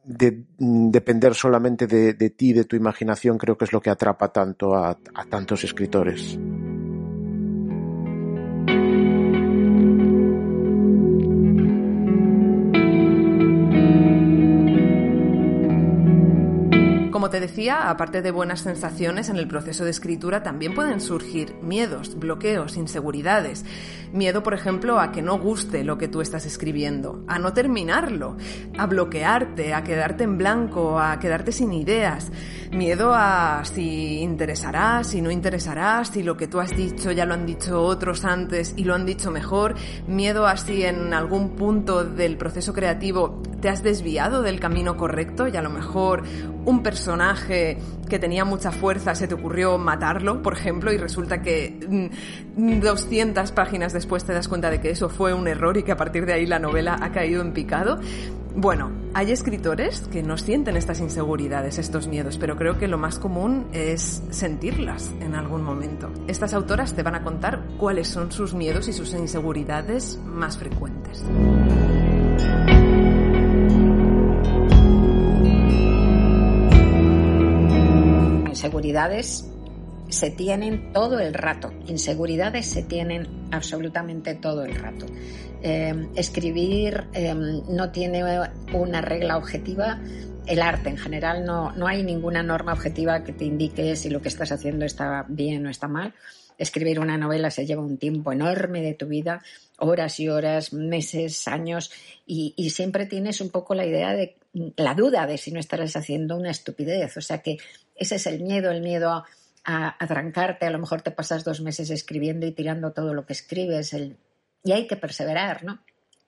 de mm, depender solamente de, de ti, de tu imaginación, creo que es lo que atrapa tanto a, a tantos escritores. Aparte de buenas sensaciones en el proceso de escritura, también pueden surgir miedos, bloqueos, inseguridades. Miedo, por ejemplo, a que no guste lo que tú estás escribiendo, a no terminarlo, a bloquearte, a quedarte en blanco, a quedarte sin ideas. Miedo a si interesará, si no interesará, si lo que tú has dicho ya lo han dicho otros antes y lo han dicho mejor. Miedo a si en algún punto del proceso creativo te has desviado del camino correcto y a lo mejor un personaje que tenía mucha fuerza se te ocurrió matarlo, por ejemplo, y resulta que 200 mm, páginas después te das cuenta de que eso fue un error y que a partir de ahí la novela ha caído en picado. Bueno, hay escritores que no sienten estas inseguridades, estos miedos, pero creo que lo más común es sentirlas en algún momento. Estas autoras te van a contar cuáles son sus miedos y sus inseguridades más frecuentes. Inseguridades se tienen todo el rato, inseguridades se tienen absolutamente todo el rato. Eh, escribir eh, no tiene una regla objetiva, el arte en general no, no hay ninguna norma objetiva que te indique si lo que estás haciendo está bien o está mal. Escribir una novela se lleva un tiempo enorme de tu vida, horas y horas, meses, años, y, y, siempre tienes un poco la idea de la duda de si no estarás haciendo una estupidez. O sea que ese es el miedo, el miedo a, a, a trancarte. A lo mejor te pasas dos meses escribiendo y tirando todo lo que escribes. El... Y hay que perseverar, ¿no?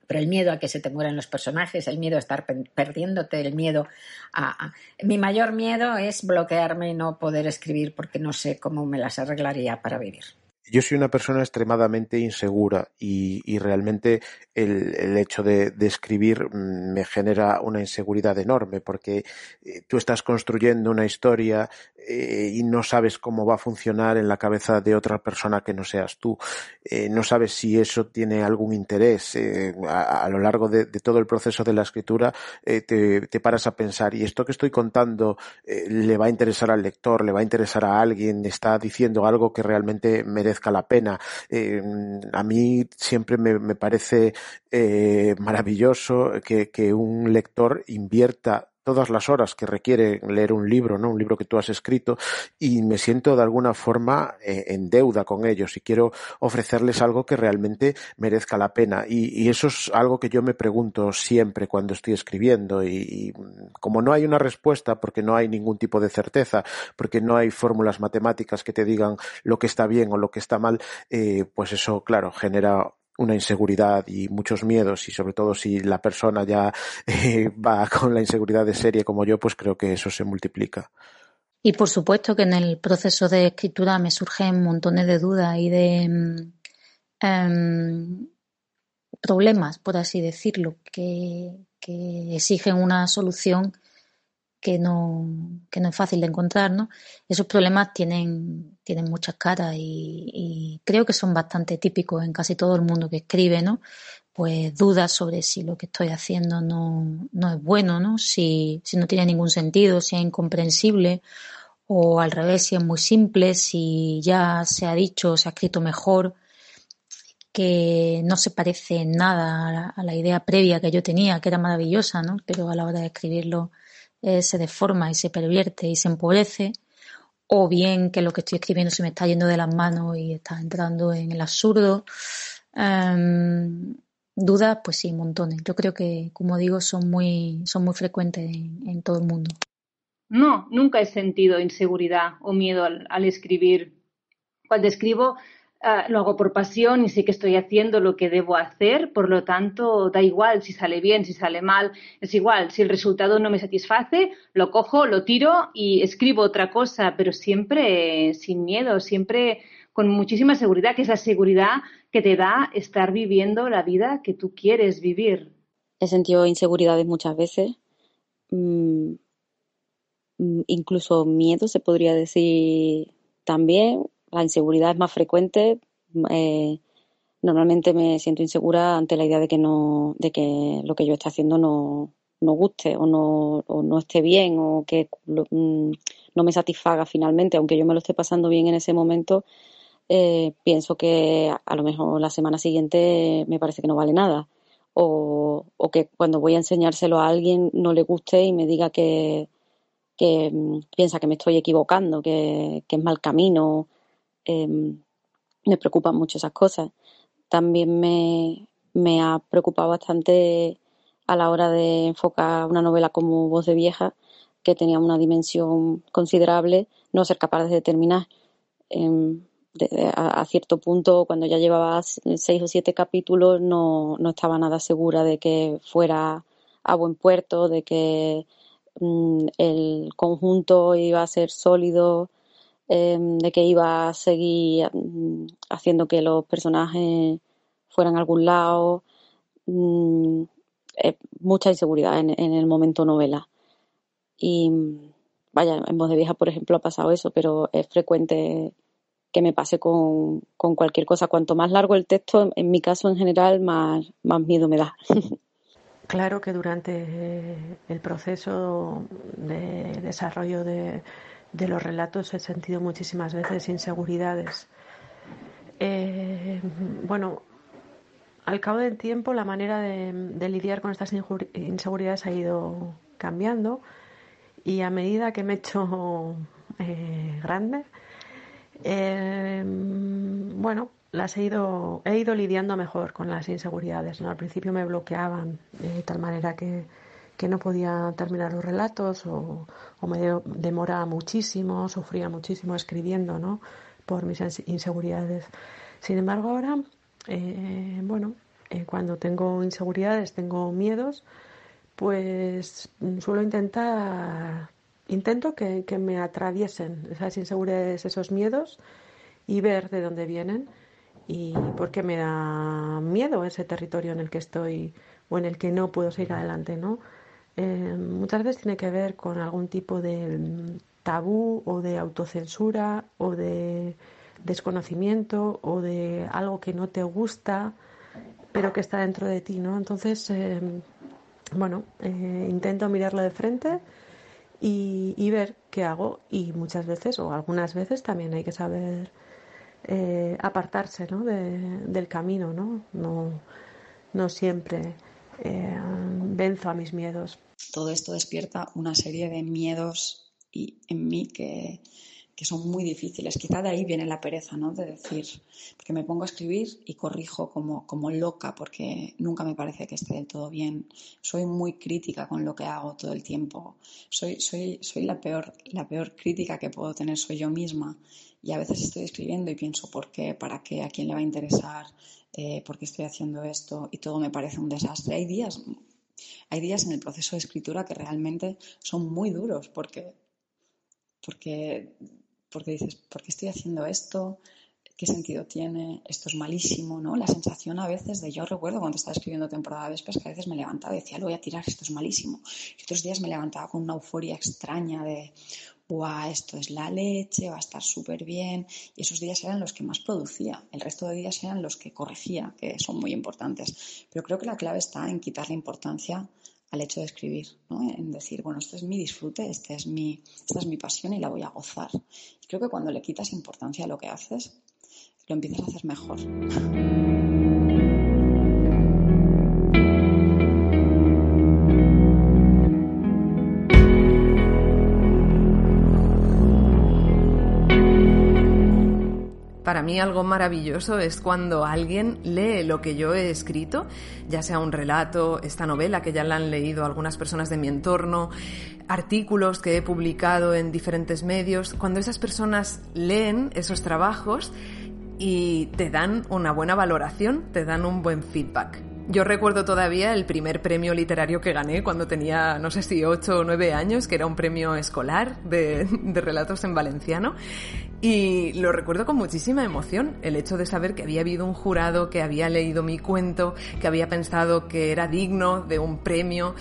Pero el miedo a que se te mueran los personajes, el miedo a estar perdiéndote, el miedo a, a... Mi mayor miedo es bloquearme y no poder escribir porque no sé cómo me las arreglaría para vivir yo soy una persona extremadamente insegura y, y realmente el, el hecho de, de, escribir me genera una inseguridad enorme porque eh, tú estás construyendo una historia eh, y no sabes cómo va a funcionar en la cabeza de otra persona que no seas tú. Eh, no sabes si eso tiene algún interés. A, lo largo de, de, todo el proceso de la escritura te, te, paras a pensar, ¿y esto que estoy contando le va a interesar al lector? ¿Le va a interesar a alguien? ¿Está diciendo algo que realmente la pena? a mí siempre me, me parece maravilloso que, que un lector invierta todas las horas que requiere leer un libro, ¿no? Un libro que tú has escrito y me siento de alguna forma eh, en deuda con ellos y quiero ofrecerles algo que realmente merezca la pena y, eso es algo que yo me pregunto siempre cuando estoy escribiendo y, y como no hay una respuesta porque no hay ningún tipo de certeza, porque no hay fórmulas matemáticas que te digan lo que está bien o lo que está mal, eh, pues eso, claro, genera una inseguridad y muchos miedos y sobre todo si la persona ya eh, va con la inseguridad de serie como yo, pues creo que eso se multiplica. Y por supuesto que en el proceso de escritura me surgen montones de dudas y de um, problemas, por así decirlo, que, que exigen una solución que no, que no es fácil de encontrar, ¿no? Esos problemas tienen, tienen muchas caras y, creo que son bastante típicos en casi todo el mundo que escribe, ¿no? Pues dudas sobre si lo que estoy haciendo no, no es bueno, ¿no? Si, si no tiene ningún sentido, si es incomprensible o al revés, si es muy simple, si ya se ha dicho, se ha escrito mejor, que no se parece nada a la, a la idea previa que yo tenía, que era maravillosa, ¿no? Pero a la hora de escribirlo eh, se deforma y se pervierte y se empobrece, o bien que lo que estoy escribiendo se me está yendo de las manos y está entrando en el absurdo. Um, dudas, pues sí, montones. Yo creo que, como digo, son muy, son muy frecuentes en, todo el mundo. No, nunca he sentido inseguridad o miedo al, al escribir. Cuando escribo, Uh, lo hago por pasión y sé que estoy haciendo lo que debo hacer, por lo tanto, da igual si sale bien, si sale mal, es igual, si el resultado no me satisface, lo cojo, lo tiro y escribo otra cosa, pero siempre sin miedo, siempre con muchísima seguridad, que es la seguridad que te da estar viviendo la vida que tú quieres vivir. He sentido inseguridades muchas veces, mm, incluso miedo se podría decir también la inseguridad es más frecuente. Eh, normalmente me siento insegura ante la idea de que no, de que lo que yo esté haciendo no, no guste o no, o no esté bien o que mm, no me satisfaga finalmente, aunque yo me lo esté pasando bien en ese momento, eh, pienso que a lo mejor la semana siguiente me parece que no vale nada. O, o que cuando voy a enseñárselo a alguien no le guste y me diga que, que mm, piensa que me estoy equivocando, que, que es mal camino eh, me preocupan mucho esas cosas. También me, me ha preocupado bastante a la hora de enfocar una novela como Voz de Vieja, que tenía una dimensión considerable, no ser capaz de determinar. De, a, cierto punto, cuando ya llevaba seis o siete capítulos, no, no, estaba nada segura de que fuera a buen puerto, de que mmm, el conjunto iba a ser sólido, eh, de que iba a seguir mm, haciendo que los personajes fueran a algún lado. Mm, eh, mucha inseguridad en, el momento novela. Y vaya, en Voz de Vieja, por ejemplo, ha pasado eso, pero es frecuente que me pase con, con cualquier cosa. Cuanto más largo el texto, en, en mi caso en general, más, más miedo me da. Claro que durante el proceso de desarrollo de, de los relatos he sentido muchísimas veces inseguridades. Eh, bueno, al cabo del tiempo la manera de, lidiar con estas inseguridades ha ido cambiando y a medida que me he hecho eh, grande, eh, bueno, las he ido, he ido lidiando mejor con las inseguridades. ¿no? Al principio me bloqueaban de tal manera que que no podía terminar los relatos o, me demoraba muchísimo, sufría muchísimo escribiendo, ¿no? Por mis inseguridades. Sin embargo, ahora, eh, bueno, eh, cuando tengo inseguridades, tengo miedos, pues suelo intentar, intento que, que me atraviesen esas inseguridades, esos miedos y ver de dónde vienen y por qué me da miedo ese territorio en el que estoy o en el que no puedo seguir adelante, ¿no? Eh, muchas veces tiene que ver con algún tipo de tabú o de autocensura o de desconocimiento o de algo que no te gusta pero que está dentro de ti, ¿no? Entonces, eh, bueno, eh, intento mirarlo de frente y, y, ver qué hago y muchas veces o algunas veces también hay que saber eh, apartarse, ¿no? De, del camino, ¿no? No, no siempre eh, venzo a mis miedos. Todo esto despierta una serie de miedos y, en mí que, que son muy difíciles. Quizá de ahí viene la pereza, ¿no? De decir, porque me pongo a escribir y corrijo como, como loca porque nunca me parece que esté del todo bien. Soy muy crítica con lo que hago todo el tiempo. Soy, soy, soy la, peor, la peor crítica que puedo tener, soy yo misma. Y a veces estoy escribiendo y pienso, ¿por qué? ¿Para qué? ¿A quién le va a interesar? eh, por qué estoy haciendo esto y todo me parece un desastre. Hay días, hay días en el proceso de escritura que realmente son muy duros porque, porque, porque dices, ¿por qué estoy haciendo esto? ¿qué sentido tiene? Esto es malísimo, ¿no? La sensación a veces de, yo recuerdo cuando estaba escribiendo temporada de Vespes, que a veces me levantaba y decía, lo voy a tirar, esto es malísimo. Y otros días me levantaba con una euforia extraña de, ¡buah! Esto es la leche, va a estar súper bien. Y esos días eran los que más producía. El resto de días eran los que corregía, que son muy importantes. Pero creo que la clave está en quitarle importancia al hecho de escribir, ¿no? en decir, bueno, esto es mi disfrute, este es mi, esta es mi pasión y la voy a gozar. Y creo que cuando le quitas importancia a lo que haces, lo empiezas a hacer mejor. Algo maravilloso es cuando alguien lee lo que yo he escrito, ya sea un relato, esta novela que ya la han leído algunas personas de mi entorno, artículos que he publicado en diferentes medios, cuando esas personas leen esos trabajos y te dan una buena valoración, te dan un buen feedback. Yo recuerdo todavía el primer premio literario que gané cuando tenía, no sé si 8 o 9 años, que era un premio escolar de, de relatos en valenciano. Y lo recuerdo con muchísima emoción, el hecho de saber que había habido un jurado que había leído mi cuento, que había pensado que era digno de un premio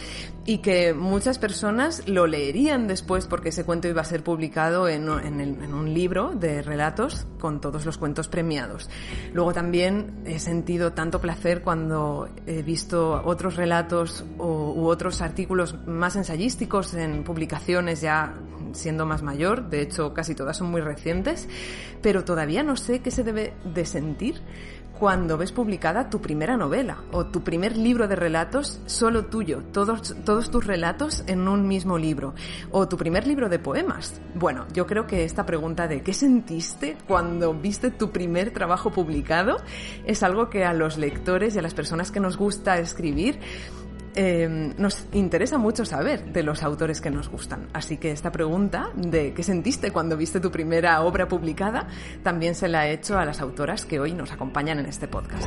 y que muchas personas lo leerían después porque ese cuento iba a ser publicado en, en, un libro de relatos con todos los cuentos premiados. Luego también he sentido tanto placer cuando he visto otros relatos o, u otros artículos más ensayísticos en publicaciones ya siendo más mayor, de hecho casi todas son muy recientes, pero todavía no sé qué se debe de sentir cuando ves publicada tu primera novela o tu primer libro de relatos solo tuyo, todos, todos tus relatos en un mismo libro, o tu primer libro de poemas. Bueno, yo creo que esta pregunta de ¿qué sentiste cuando viste tu primer trabajo publicado? es algo que a los lectores y a las personas que nos gusta escribir Em, nos interesa mucho saber de los autores que nos gustan. Así que esta pregunta de qué sentiste cuando viste tu primera obra publicada también se la he hecho a las autoras que hoy nos acompañan en este podcast.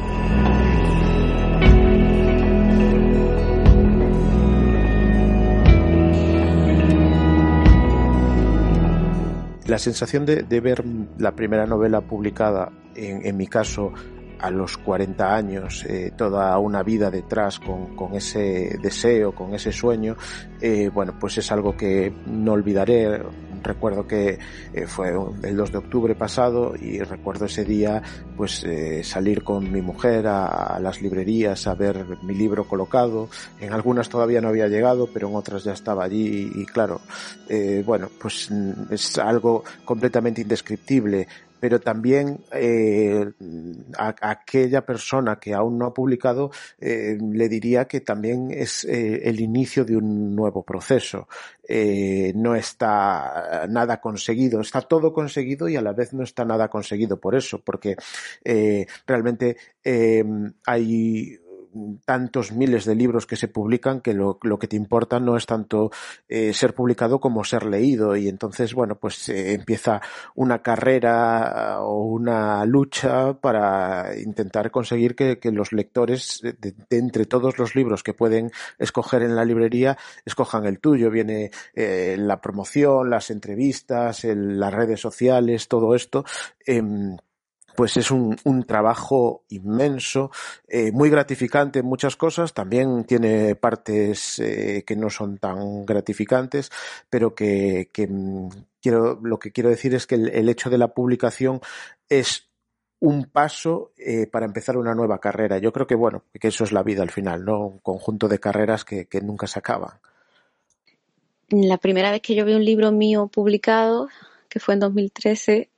La sensación de, ver la primera novela publicada, en mi caso, a los 40 años, eh, toda una vida detrás con, con, ese deseo, con ese sueño, eh, bueno, pues es algo que no olvidaré. Recuerdo que eh, fue el 2 de octubre pasado y recuerdo ese día pues eh, salir con mi mujer a, las librerías a ver mi libro colocado. En algunas todavía no había llegado, pero en otras ya estaba allí y, y claro, bueno, pues mm, es algo completamente indescriptible pero también eh, a, aquella persona que aún no ha publicado eh, le diría que también es eh, el inicio de un nuevo proceso. Eh, no está nada conseguido, está todo conseguido y a la vez no está nada conseguido por eso, porque eh, realmente hay tantos miles de libros que se publican que lo, lo que te importa no es tanto eh, ser publicado como ser leído. Y entonces bueno pues eh, empieza una carrera o una lucha para intentar conseguir que, que los lectores de, de, entre todos los libros que pueden escoger en la librería escojan el tuyo. Viene eh, la promoción las entrevistas el, las redes sociales todo esto eh, pues es un, un trabajo inmenso, eh, muy gratificante en muchas cosas, también tiene partes eh, que no son tan gratificantes, pero que, que quiero, lo que quiero decir es que el, el hecho de la publicación es un paso eh, para empezar una nueva carrera. Yo creo que, bueno, que eso es la vida al final, ¿no? Un conjunto de carreras que, que nunca se acaban. La primera vez que yo vi un libro mío publicado, que fue en 2013,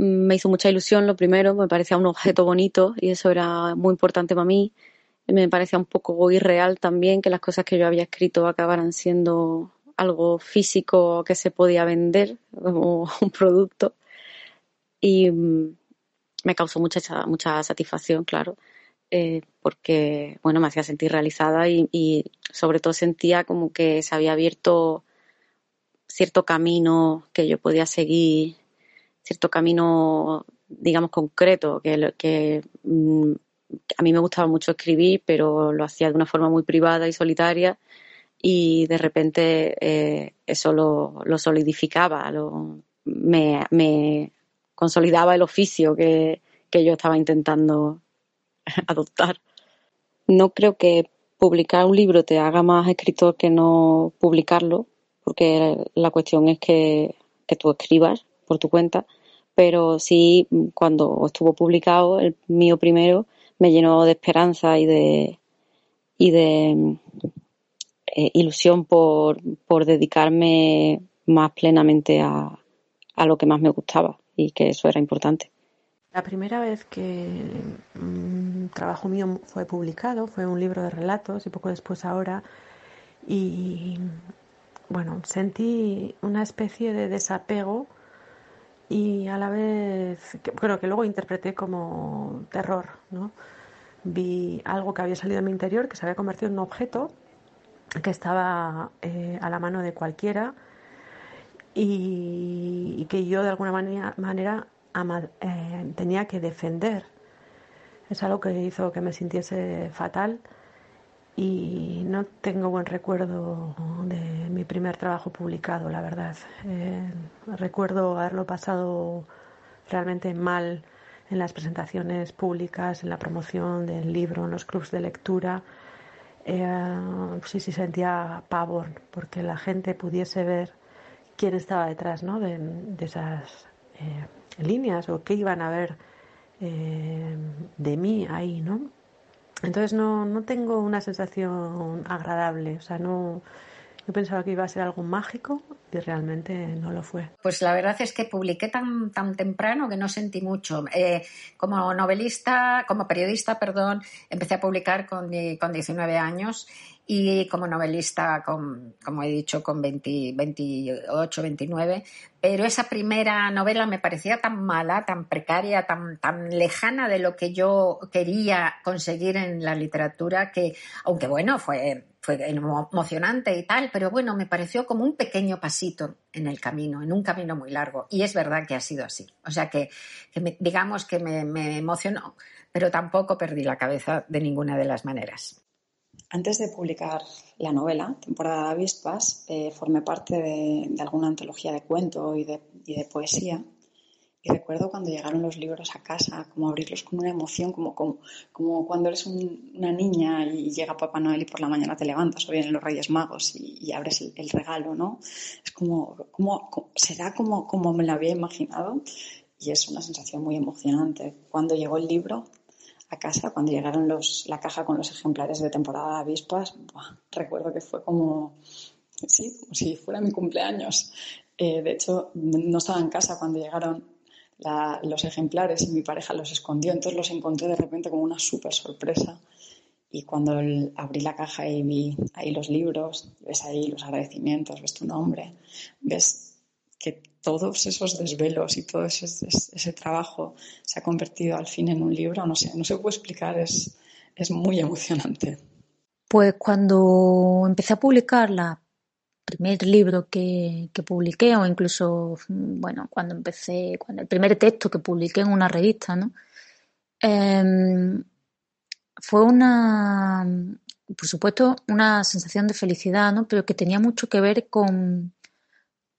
me hizo mucha ilusión lo primero, me parecía un objeto bonito y eso era muy importante para mí. Me parecía un poco irreal también que las cosas que yo había escrito acabaran siendo algo físico que se podía vender como un producto. Y me causó mucha, mucha satisfacción, claro, eh, porque, bueno, me hacía sentir realizada y sobre todo sentía como que se había abierto cierto camino que yo podía seguir cierto camino, digamos, concreto, que, que mm, a mí me gustaba mucho escribir, pero lo hacía de una forma muy privada y solitaria y de repente eh, eso lo, lo solidificaba, lo, me, me, consolidaba el oficio que, que yo estaba intentando adoptar. No creo que publicar un libro te haga más escritor que no publicarlo, porque la cuestión es que, que tú escribas por tu cuenta, pero sí cuando estuvo publicado, el mío primero, me llenó de esperanza y de, y de eh, ilusión por, por dedicarme más plenamente a, a lo que más me gustaba y que eso era importante. La primera vez que un mm, trabajo mío fue publicado fue un libro de relatos y poco después ahora y bueno, sentí una especie de desapego y a la vez, que, bueno, que luego interpreté como terror, ¿no? Vi algo que había salido de mi interior, que se había convertido en un objeto que estaba eh, a la mano de cualquiera y, que yo de alguna manera, eh, tenía que defender. Es algo que hizo que me sintiese fatal y no tengo buen recuerdo de mi primer trabajo publicado, la verdad. Eh, recuerdo haberlo pasado realmente mal en las presentaciones públicas, en la promoción del libro, en los clubs de lectura. Eh, sí, sí sentía pavor porque la gente pudiese ver quién estaba detrás ¿no? de, esas eh, líneas o qué iban a ver eh, de mí ahí, ¿no? Entonces no, no tengo una sensación agradable, o sea, no, yo pensaba que iba a ser algo mágico y realmente no lo fue. Pues la verdad es que publiqué tan, tan temprano que no sentí mucho. Eh, como novelista, como periodista, perdón, empecé a publicar con, con 19 años y como novelista, con, como he dicho, con 20, 28, 29. Pero esa primera novela me parecía tan mala, tan precaria, tan, tan lejana de lo que yo quería conseguir en la literatura que, aunque bueno, fue, fue emocionante y tal, pero bueno, me pareció como un pequeño pasito en el camino, en un camino muy largo. Y es verdad que ha sido así. O sea que, digamos que me, me emocionó, pero tampoco perdí la cabeza de ninguna de las maneras. Antes de publicar la novela, Temporada de Avispas, eh, formé parte de, alguna antología de cuento y de, poesía. Y recuerdo cuando llegaron los libros a casa, como abrirlos con una emoción, como, cuando eres una niña y llega Papá Noel y por la mañana te levantas o vienen los Reyes Magos y, abres el, regalo, ¿no? Es como, como, será como, como me lo había imaginado y es una sensación muy emocionante. Cuando llegó el libro, a casa, cuando llegaron los, la caja con los ejemplares de temporada de avispas, recuerdo que fue como, sí, como si fuera mi cumpleaños. Eh, de hecho, no estaba en casa cuando llegaron los ejemplares y mi pareja los escondió, entonces los encontré de repente como una súper sorpresa. Y cuando abrí la caja y vi ahí los libros, ves ahí los agradecimientos, ves tu nombre, ves que todos esos desvelos y todo ese, trabajo se ha convertido al fin en un libro, no sé, no se puede explicar, es, es muy emocionante. Pues cuando empecé a publicar el primer libro que, que, publiqué, o incluso, bueno, cuando empecé, cuando el primer texto que publiqué en una revista, ¿no? Em, fue una, por supuesto, una sensación de felicidad, ¿no? Pero que tenía mucho que ver con,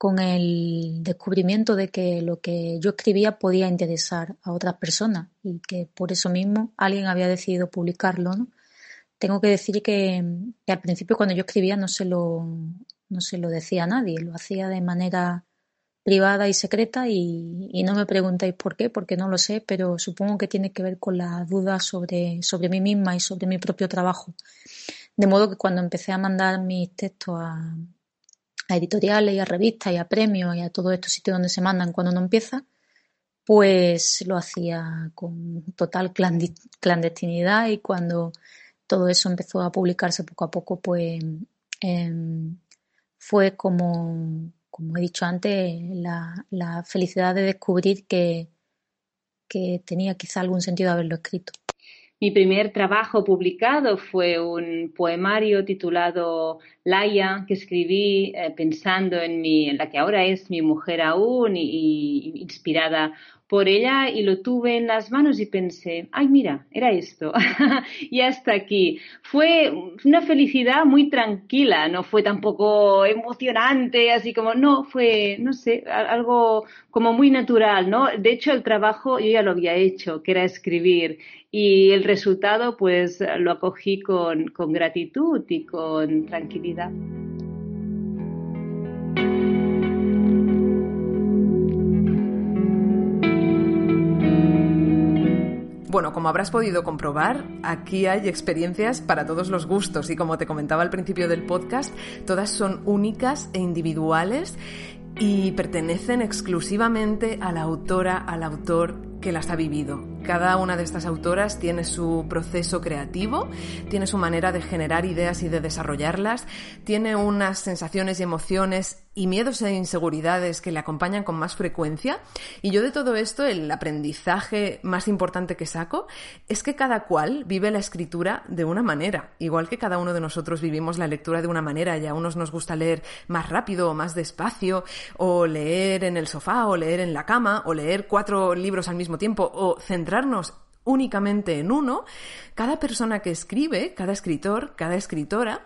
con el descubrimiento de que lo que yo escribía podía interesar a otras personas y que por eso mismo alguien había decidido publicarlo. Tengo que decir que, al principio cuando yo escribía no se, lo, no se lo decía a nadie, lo hacía de manera privada y secreta y, y, no me preguntáis por qué, porque no lo sé, pero supongo que tiene que ver con la duda sobre, sobre mí misma y sobre mi propio trabajo. De modo que cuando empecé a mandar mis textos a, a editoriales y a revistas y a premios y a todos estos sitios donde se mandan cuando uno empieza, pues lo hacía con total clandestinidad y cuando todo eso empezó a publicarse poco a poco, pues em, fue como, como he dicho antes, la, la felicidad de descubrir que, que tenía quizá algún sentido haberlo escrito. Mi primer trabajo publicado fue un poemario titulado Laia, que escribí eh, pensando en, mi, en la que ahora es mi mujer aún y, inspirada por ella y lo tuve en las manos y pensé, ay, mira, era esto. y hasta aquí. Fue una felicidad muy tranquila, no fue tampoco emocionante, así como, no, fue, no sé, algo como muy natural, ¿no? De hecho, el trabajo yo ya lo había hecho, que era escribir. Y el resultado, pues, lo acogí con, con gratitud y con tranquilidad. Bueno, como habrás podido comprobar, aquí hay experiencias para todos los gustos y como te comentaba al principio del podcast, todas son únicas e individuales y pertenecen exclusivamente a la autora, al autor que las ha vivido. Cada una de estas autoras tiene su proceso creativo, tiene su manera de generar ideas y de desarrollarlas, tiene unas sensaciones y emociones y miedos e inseguridades que le acompañan con más frecuencia. Y yo de todo esto, el aprendizaje más importante que saco es que cada cual vive la escritura de una manera, igual que cada uno de nosotros vivimos la lectura de una manera y a unos nos gusta leer más rápido o más despacio, o leer en el sofá, o leer en la cama, o leer cuatro libros al mismo tiempo, o centrarnos únicamente en uno, cada persona que escribe, cada escritor, cada escritora,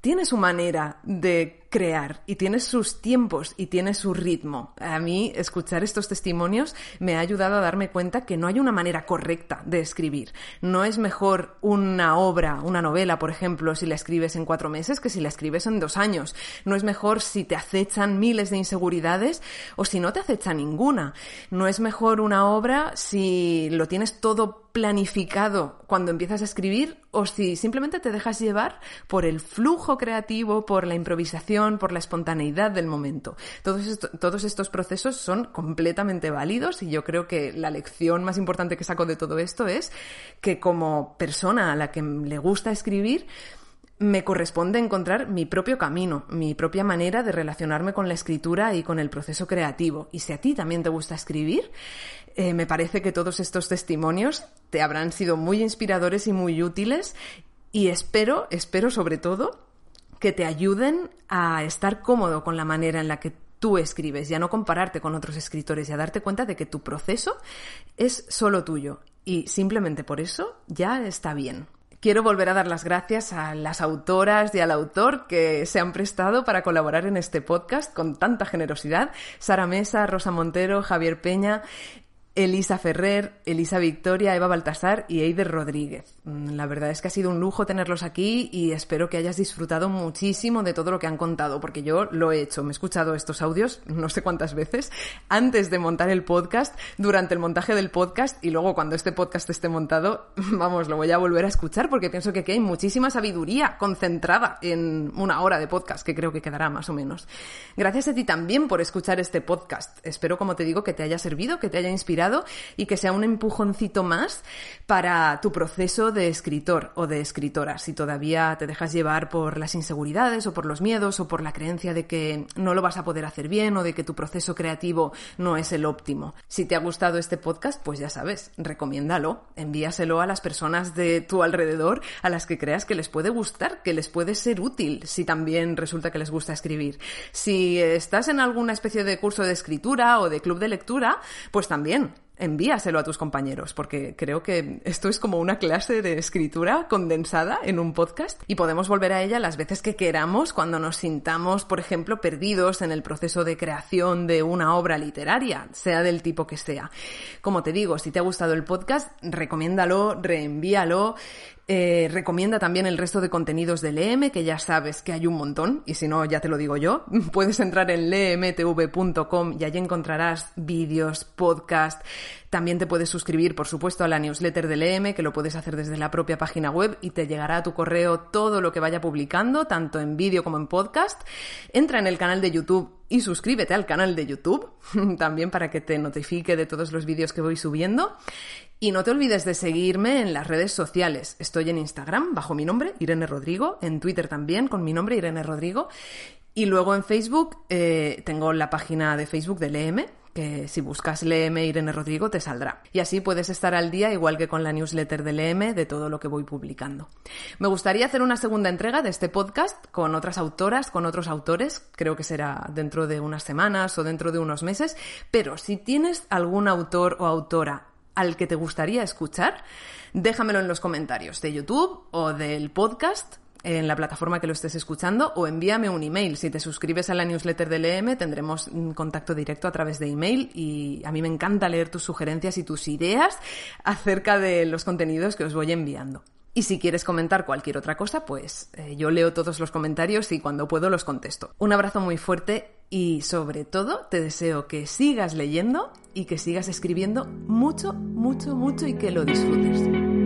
tiene su manera de crear y tiene sus tiempos y tiene su ritmo. A mí escuchar estos testimonios me ha ayudado a darme cuenta que no hay una manera correcta de escribir. No es mejor una obra, una novela, por ejemplo, si la escribes en cuatro meses que si la escribes en dos años. No es mejor si te acechan miles de inseguridades o si no te acecha ninguna. No es mejor una obra si lo tienes todo planificado cuando empiezas a escribir o si simplemente te dejas llevar por el flujo creativo, por la improvisación, por la espontaneidad del momento. Todos, todos estos procesos son completamente válidos y yo creo que la lección más importante que saco de todo esto es que como persona a la que le gusta escribir, me corresponde encontrar mi propio camino, mi propia manera de relacionarme con la escritura y con el proceso creativo. Y si a ti también te gusta escribir, eh, me parece que todos estos testimonios te habrán sido muy inspiradores y muy útiles y espero, espero sobre todo que te ayuden a estar cómodo con la manera en la que tú escribes y a no compararte con otros escritores y a darte cuenta de que tu proceso es solo tuyo y simplemente por eso ya está bien. Quiero volver a dar las gracias a las autoras y al autor que se han prestado para colaborar en este podcast con tanta generosidad. Sara Mesa, Rosa Montero, Javier Peña Elisa Ferrer, Elisa Victoria, Eva Baltasar y Eider Rodríguez. Mm, la verdad es que ha sido un lujo tenerlos aquí y espero que hayas disfrutado muchísimo de todo lo que han contado, porque yo lo he hecho. Me he escuchado estos audios no sé cuántas veces antes de montar el podcast, durante el montaje del podcast y luego cuando este podcast esté montado, vamos, lo voy a volver a escuchar porque pienso que aquí hay muchísima sabiduría concentrada en una hora de podcast, que creo que quedará más o menos. Gracias a ti también por escuchar este podcast. Espero, como te digo, que te haya servido, que te haya inspirado y que sea un empujoncito más para tu proceso de escritor o de escritora. Si todavía te dejas llevar por las inseguridades o por los miedos o por la creencia de que no lo vas a poder hacer bien o de que tu proceso creativo no es el óptimo. Si te ha gustado este podcast, pues ya sabes, recomiéndalo, envíaselo a las personas de tu alrededor a las que creas que les puede gustar, que les puede ser útil, si también resulta que les gusta escribir. Si estás en alguna especie de curso de escritura o de club de lectura, pues también envíaselo a tus compañeros, porque creo que esto es como una clase de escritura condensada en un podcast y podemos volver a ella las veces que queramos cuando nos sintamos, por ejemplo, perdidos en el proceso de creación de una obra literaria, sea del tipo que sea. Como te digo, si te ha gustado el podcast, recomiéndalo, reenvíalo, eh, recomienda también el resto de contenidos de LM, que ya sabes que hay un montón, y si no, ya te lo digo yo. Puedes entrar en lemtv.com y allí encontrarás vídeos, podcast. También te puedes suscribir, por supuesto, a la newsletter de LM, que lo puedes hacer desde la propia página web y te llegará a tu correo todo lo que vaya publicando, tanto en vídeo como en podcast. Entra en el canal de YouTube y suscríbete al canal de YouTube, también para que te notifique de todos los vídeos que voy subiendo. Y no te olvides de seguirme en las redes sociales. Estoy en Instagram bajo mi nombre, Irene Rodrigo, en Twitter también con mi nombre, Irene Rodrigo. Y luego en Facebook eh, tengo la página de Facebook de LM, que si buscas Leeme Irene Rodrigo te saldrá. Y así puedes estar al día, igual que con la newsletter de Leeme, de todo lo que voy publicando. Me gustaría hacer una segunda entrega de este podcast con otras autoras, con otros autores, creo que será dentro de unas semanas o dentro de unos meses, pero si tienes algún autor o autora al que te gustaría escuchar, déjamelo en los comentarios de YouTube o del podcast en la plataforma que lo estés escuchando o envíame un email. Si te suscribes a la newsletter del EM tendremos contacto directo a través de email y a mí me encanta leer tus sugerencias y tus ideas acerca de los contenidos que os voy enviando. Y si quieres comentar cualquier otra cosa, pues eh, yo leo todos los comentarios y cuando puedo los contesto. Un abrazo muy fuerte y sobre todo te deseo que sigas leyendo y que sigas escribiendo mucho, mucho, mucho y que lo disfrutes.